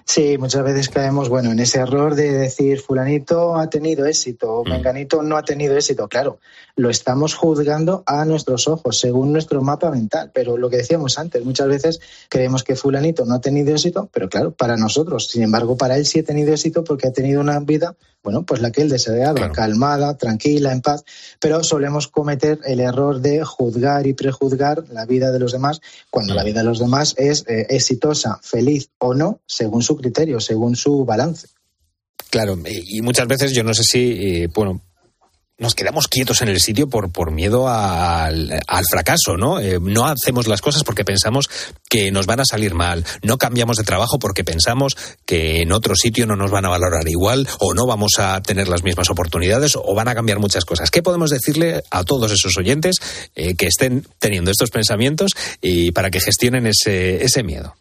Sí, muchas veces caemos, bueno, en ese error de decir fulanito ha tenido éxito o menganito no ha tenido éxito. Claro, lo estamos juzgando a nuestros ojos, según nuestro mapa mental. Pero lo que decíamos antes, muchas veces creemos que fulanito no ha tenido éxito, pero claro, para nosotros. Sin embargo, para él sí ha tenido éxito porque ha tenido una vida, bueno, pues la que él deseaba, calmada, tranquila, en paz. Pero solemos cometer el error de juzgar y prejuzgar la vida de los demás cuando la vida de los demás es eh, exitosa, feliz o no, según su criterio, según su balance. Claro, y y muchas veces yo no sé si, eh, bueno, nos quedamos quietos en el sitio por, por miedo al, al fracaso, ¿no? Eh, no hacemos las cosas porque pensamos que nos van a salir mal, no cambiamos de trabajo porque pensamos que en otro sitio no nos van a valorar igual o no vamos a tener las mismas oportunidades o van a cambiar muchas cosas. ¿Qué podemos decirle a todos esos oyentes eh, que estén teniendo estos pensamientos y para que gestionen ese, ese miedo?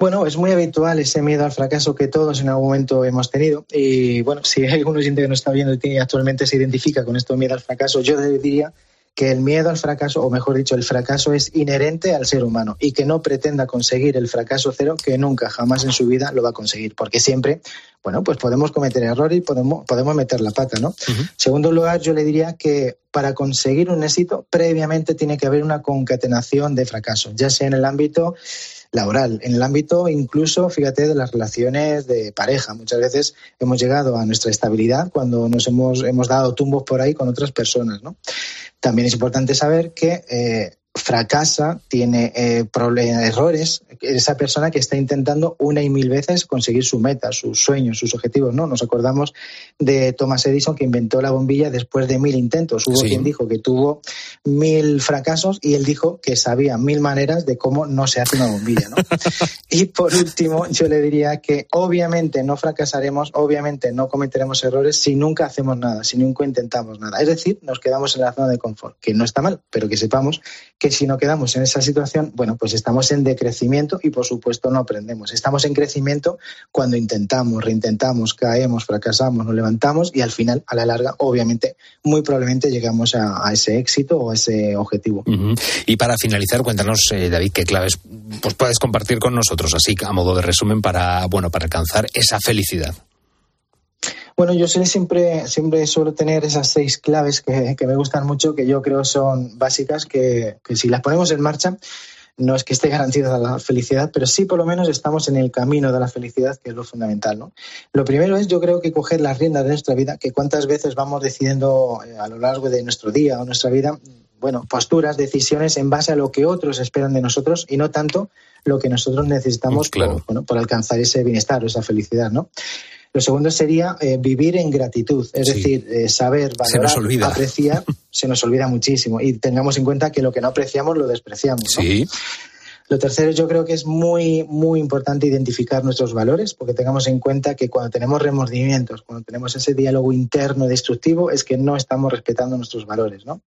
Bueno, es muy habitual ese miedo al fracaso que todos en algún momento hemos tenido. Y bueno, si hay oyente que nos está viendo y actualmente se identifica con esto miedo al fracaso, yo diría que el miedo al fracaso, o mejor dicho, el fracaso es inherente al ser humano y que no pretenda conseguir el fracaso cero, que nunca, jamás en su vida lo va a conseguir, porque siempre, bueno, pues podemos cometer errores y podemos, podemos meter la pata, ¿no? Segundo lugar, yo le diría que para conseguir un éxito, previamente tiene que haber una concatenación de fracasos, ya sea en el ámbito laboral, en el ámbito incluso, fíjate, de las relaciones de pareja. Muchas veces hemos llegado a nuestra estabilidad cuando nos hemos, hemos dado tumbos por ahí con otras personas, ¿no? También es importante saber que eh, fracasa, tiene eh, problemas, errores, esa persona que está intentando una y mil veces conseguir su meta, sus sueños, sus objetivos, ¿no? Nos acordamos de Thomas Edison que inventó la bombilla después de mil intentos. Hubo Sí. quien dijo que tuvo mil fracasos y él dijo que sabía mil maneras de cómo no se hace una bombilla, ¿no? y por último, yo le diría que obviamente no fracasaremos, obviamente no cometeremos errores si nunca hacemos nada, si nunca intentamos nada. Es decir, nos quedamos en la zona de confort, que no está mal, pero que sepamos que si no quedamos en esa situación, bueno, pues estamos en decrecimiento y por supuesto no aprendemos. Estamos en crecimiento cuando intentamos, reintentamos, caemos, fracasamos, nos levantamos y al final, a la larga, obviamente, muy probablemente llegamos a, ese éxito o a ese objetivo. Y para finalizar, cuéntanos, eh, David, qué claves pues puedes compartir con nosotros, así a modo de resumen, para, bueno, para alcanzar esa felicidad. Bueno, yo siempre, siempre suelo tener esas seis claves que, que me gustan mucho, que yo creo son básicas, que, que si las ponemos en marcha, no es que esté garantizada la felicidad, pero sí por lo menos estamos en el camino de la felicidad, que es lo fundamental. ¿no? Lo primero es, yo creo que coger las riendas de nuestra vida, que cuántas veces vamos decidiendo eh, a lo largo de nuestro día o nuestra vida, bueno, posturas, decisiones en base a lo que otros esperan de nosotros y no tanto lo que nosotros necesitamos por, bueno, por alcanzar ese bienestar o esa felicidad, ¿no? Lo segundo sería eh, vivir en gratitud, es Sí. decir, eh, saber Se nos valorar, olvida. apreciar, se nos olvida muchísimo y tengamos en cuenta que lo que no apreciamos lo despreciamos. ¿no? Sí. Lo tercero, yo creo que es muy, muy importante identificar nuestros valores, porque tengamos en cuenta que cuando tenemos remordimientos, cuando tenemos ese diálogo interno destructivo, es que no estamos respetando nuestros valores, ¿no?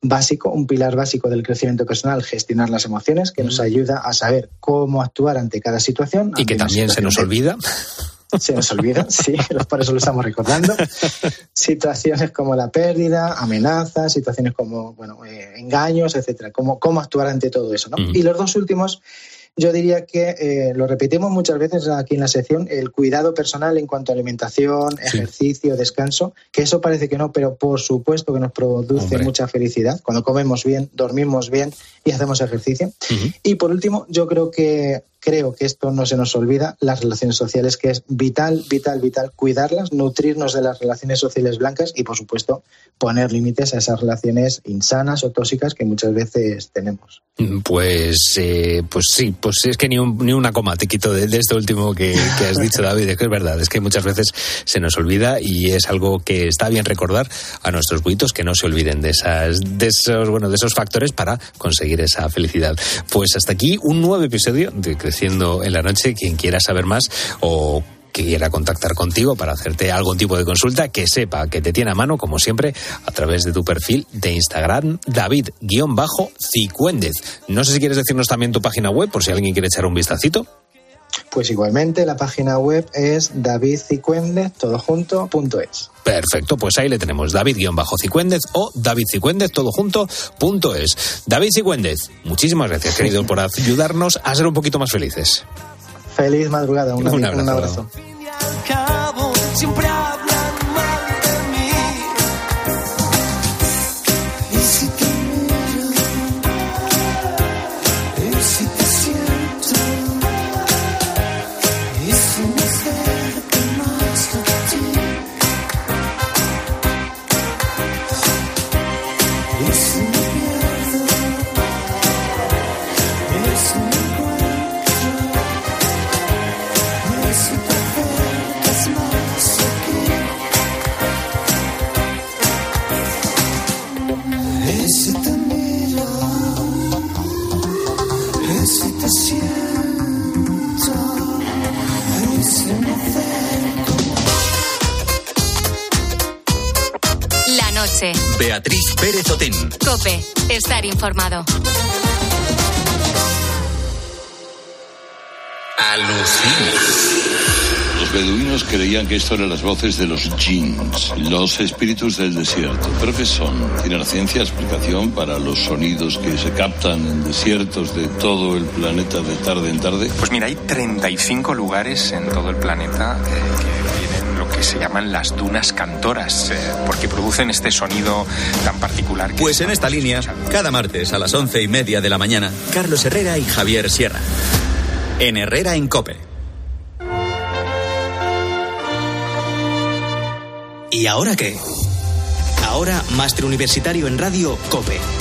Básico, un pilar básico del crecimiento personal, gestionar las emociones, que nos ayuda a saber cómo actuar ante cada situación. Mm. Y que también se nos olvida. se nos olvida, sí, por eso lo estamos recordando. Situaciones como la pérdida, amenazas, situaciones como bueno, eh, engaños, etcétera. Cómo, cómo actuar ante todo eso. ¿no? Ujú. Y los dos últimos, yo diría que eh, lo repetimos muchas veces aquí en la sección, el cuidado personal en cuanto a alimentación, ejercicio, descanso, que eso parece que no, pero por supuesto que nos produce Hombre. mucha felicidad cuando comemos bien, dormimos bien y hacemos ejercicio. Y por último, yo creo que creo que esto no se nos olvida, las relaciones sociales, que es vital, vital, vital cuidarlas, nutrirnos de las relaciones sociales blancas y, por supuesto, poner límites a esas relaciones insanas o tóxicas que muchas veces tenemos. Pues, eh, pues sí, pues es que ni, un- ni una coma te quito de, de esto último que, que has dicho, David. Es que es verdad, es que muchas veces se nos olvida y es algo que está bien recordar a nuestros buitos que no se olviden de esas, de esos, bueno, de esos factores para conseguir esa felicidad. Pues hasta aquí un nuevo episodio de Creciendo en la Noche. Quien quiera saber más o quiera contactar contigo para hacerte algún tipo de consulta, que sepa que te tiene a mano, como siempre, a través de tu perfil de Instagram, David-Cicuéndez. No sé si quieres decirnos también tu página web, por si alguien quiere echar un vistacito. Pues igualmente, la página web es davidcicuendez, todo junto, punto es. Perfecto, pues ahí le tenemos David-Cicuéndez o David Cicuéndez, todo junto, punto es. David Cicuéndez, muchísimas gracias, querido, por ayudarnos a ser un poquito más felices. Feliz madrugada, un, Un un abrazo. Estar informado. Los beduinos creían que esto eran las voces de los jinns, los espíritus del desierto. ¿Pero qué son? ¿Tiene la ciencia explicación para los sonidos que se captan en desiertos de todo el planeta de tarde en tarde? Pues mira, hay 35 lugares en todo el planeta eh, que que se llaman las dunas cantoras, eh, porque producen este sonido tan particular. Que Pues en esta línea, cada martes a las once y media de la mañana, Carlos Herrera y Javier Sierra. En Herrera en Cope. ¿Y ahora qué? Ahora, Máster Universitario en Radio COPE,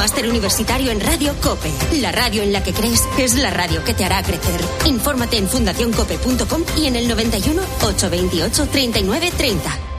Máster Universitario en Radio Cope. La radio en la que crees es la radio que te hará crecer. Infórmate en fundacioncope.com y en el 91 828 39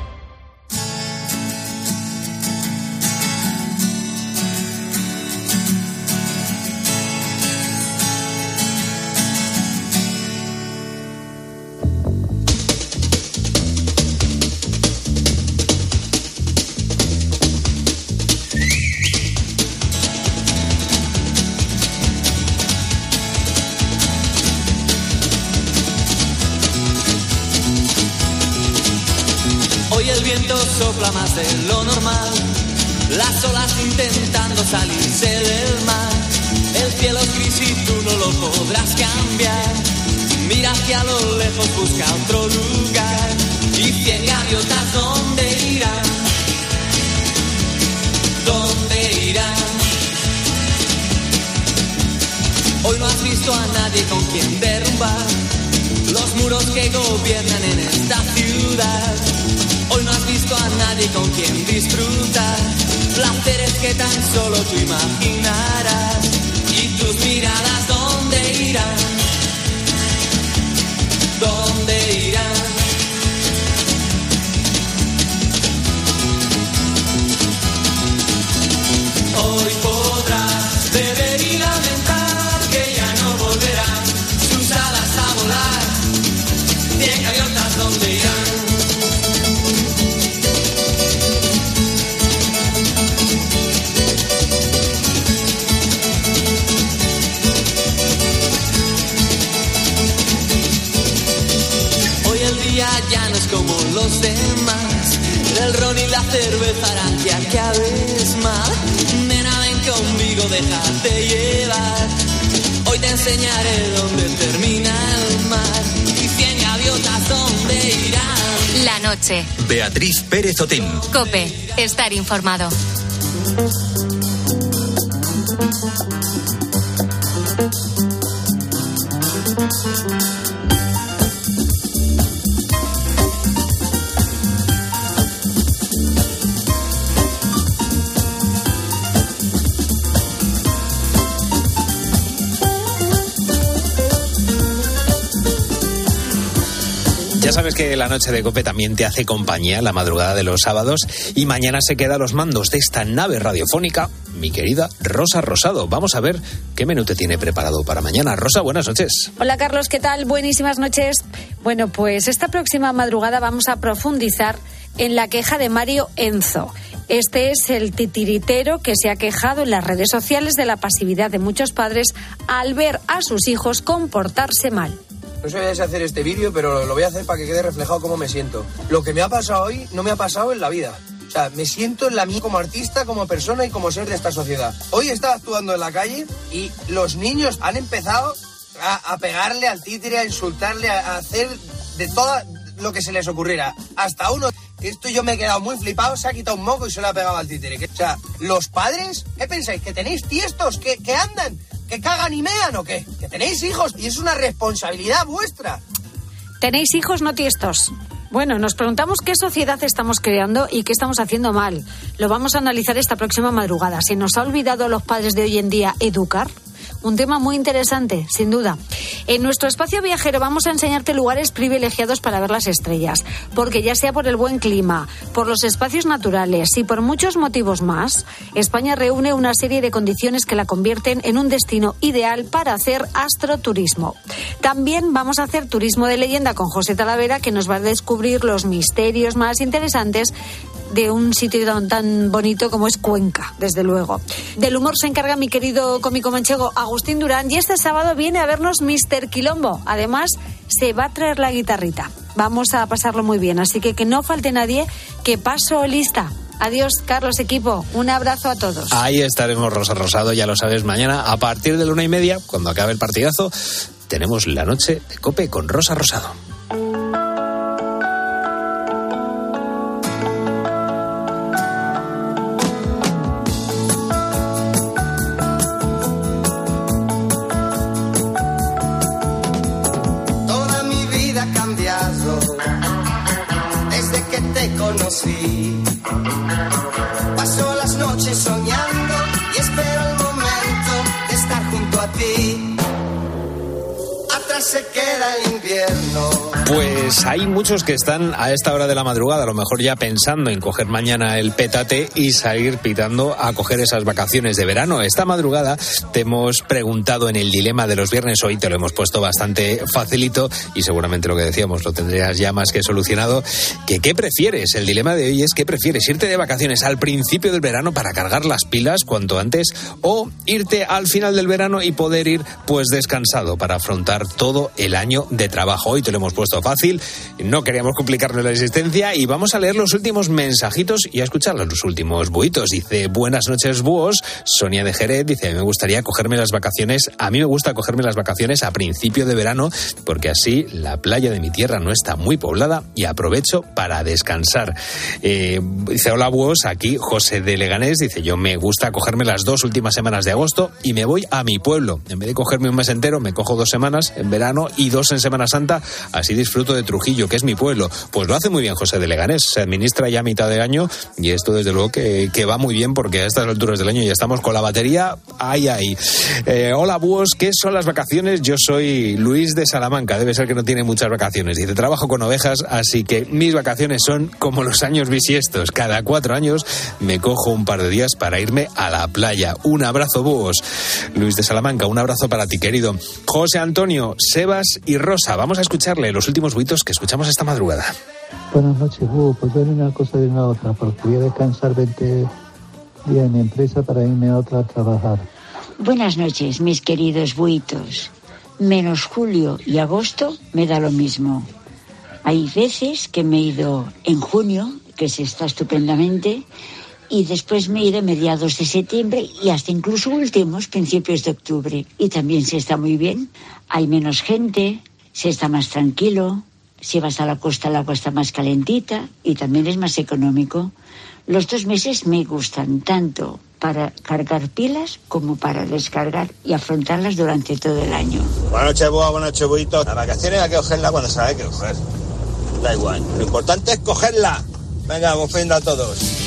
los demás. El ron y la cerveza harán que acabes mal. Nena, ven conmigo, déjate llevar. Hoy te enseñaré dónde termina el mar. Y cien gaviotas, ¿dónde irán? La noche. Beatriz Pérez Otín. Cope. Estar informado. Sabes que la noche de Cope también te hace compañía la madrugada de los sábados y mañana se queda a los mandos de esta nave radiofónica mi querida Rosa Rosado. Vamos a ver qué menú te tiene preparado para mañana. Rosa, buenas noches. Hola Carlos, ¿qué tal? Buenísimas noches. Bueno, pues esta próxima madrugada vamos a profundizar en la queja de Mario Enzo. Este es el titiritero que se ha quejado en las redes sociales de la pasividad de muchos padres al ver a sus hijos comportarse mal. No sé si hacer este vídeo, pero lo voy a hacer para que quede reflejado cómo me siento. Lo que me ha pasado hoy no me ha pasado en la vida. O sea, me siento en la mía como artista, como persona y como ser de esta sociedad. Hoy estaba actuando en la calle y los niños han empezado a, pegarle al títere, a insultarle, a, hacer de todo lo que se les ocurriera. Hasta uno, esto yo me he quedado muy flipado, se ha quitado un moco y se lo ha pegado al títere. O sea, los padres, ¿qué pensáis? ¿Que tenéis tiestos? ¿Que, que andan? ¿Que cagan y mean o qué? Que tenéis hijos y es una responsabilidad vuestra. ¿Tenéis hijos no tiestos? Bueno, nos preguntamos qué sociedad estamos creando y qué estamos haciendo mal. Lo vamos a analizar esta próxima madrugada. ¿Se nos ha olvidado a los padres de hoy en día educar? Un tema muy interesante, sin duda. En nuestro espacio viajero vamos a enseñarte lugares privilegiados para ver las estrellas, porque ya sea por el buen clima, por los espacios naturales y por muchos motivos más, España reúne una serie de condiciones que la convierten en un destino ideal para hacer astroturismo. También vamos a hacer turismo de leyenda con José Talavera, que nos va a descubrir los misterios más interesantes de un sitio tan, bonito como es Cuenca, desde luego. Del humor se encarga mi querido cómico manchego Agustín Durán y este sábado viene a vernos Mr. Quilombo. Además, se va a traer la guitarrita. Vamos a pasarlo muy bien, así que que no falte nadie, que paso lista. Adiós, Carlos Equipo. Un abrazo a todos. Ahí estaremos, Rosa Rosado, ya lo sabes, mañana a partir de la una y media, cuando acabe el partidazo, tenemos la noche de Cope con Rosa Rosado. Se queda el invierno. Pues hay muchos que están a esta hora de la madrugada, a lo mejor ya pensando en coger mañana el pétate y salir pitando a coger esas vacaciones de verano. Esta madrugada te hemos preguntado en el dilema de los viernes, hoy te lo hemos puesto bastante facilito y seguramente lo que decíamos lo tendrías ya más que solucionado, que qué prefieres. El dilema de hoy es qué prefieres, irte de vacaciones al principio del verano para cargar las pilas cuanto antes o irte al final del verano y poder ir pues descansado para afrontar todo el año de trabajo. Hoy te lo hemos puesto fácil, no queríamos complicarnos la existencia y vamos a leer los últimos mensajitos y a escuchar los últimos buitos. Dice, buenas noches búhos, Sonia de Jerez dice, me gustaría cogerme las vacaciones, a mí me gusta cogerme las vacaciones a principio de verano porque así la playa de mi tierra no está muy poblada y aprovecho para descansar. Eh, dice, hola búhos, aquí José de Leganés dice, yo me gusta cogerme las dos últimas semanas de agosto y me voy a mi pueblo. En vez de cogerme un mes entero, me cojo dos semanas en verano y dos en Semana Santa, así disfruto de Trujillo, que es mi pueblo. Pues lo hace muy bien José de Leganés, se administra ya a mitad de año y esto desde luego que, que va muy bien porque a estas alturas del año ya estamos con la batería ahí, ahí. Eh, hola búhos, ¿qué son las vacaciones? Yo soy Luis de Salamanca, debe ser que no tiene muchas vacaciones. Dice, trabajo con ovejas, así que mis vacaciones son como los años bisiestos. Cada cuatro años me cojo un par de días para irme a la playa. Un abrazo búhos. Luis de Salamanca, un abrazo para ti querido. José Antonio, Sebas y Rosa, vamos a escucharle los últimos buitos que escuchamos esta madrugada. Buenas noches, Hugo. Pues yo una cosa y de una otra, porque voy a descansar 20 días en mi empresa para irme a otra a trabajar. Buenas noches, mis queridos buitos. Menos julio y agosto me da lo mismo. Hay veces que me he ido en junio, que se está estupendamente, y después me a mediados de septiembre y hasta incluso últimos principios de octubre. Y también se está muy bien. Hay menos gente, se está más tranquilo. Si vas a la costa, el agua está más calentita y también es más económico. Los dos meses me gustan tanto para cargar pilas como para descargar y afrontarlas durante todo el año. Buenas noches, Boa, buenas noches, Boito. Las vacaciones hay que cogerlas cuando se que coger. Da igual. Lo importante es cogerla. Venga, vamos ofenda a todos.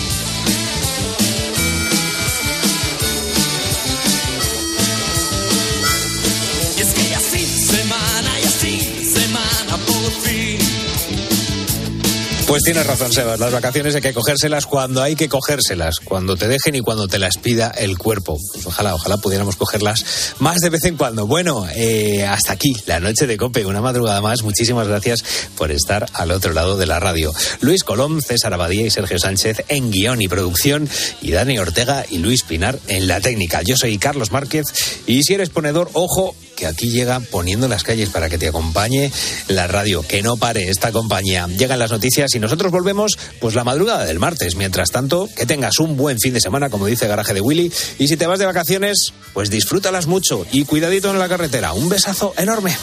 Pues tienes razón, Sebas. Las vacaciones hay que cogérselas cuando hay que cogérselas, cuando te dejen y cuando te las pida el cuerpo. Ojalá, ojalá pudiéramos cogerlas más de vez en cuando. Bueno, eh, hasta aquí la noche de Cope, una madrugada más. Muchísimas gracias por estar al otro lado de la radio. Luis Colón, César Abadía y Sergio Sánchez en guion y producción y Dani Ortega y Luis Pinar en la técnica. Yo soy Carlos Márquez y si eres ponedor, ojo, que aquí llega poniendo las calles para que te acompañe la radio, que no pare esta compañía. Llegan las noticias y nosotros volvemos pues la madrugada del martes. Mientras tanto, que tengas un buen fin de semana, como dice Garaje de Willy, y si te vas de vacaciones, pues disfrútalas mucho y cuidadito en la carretera. Un besazo enorme.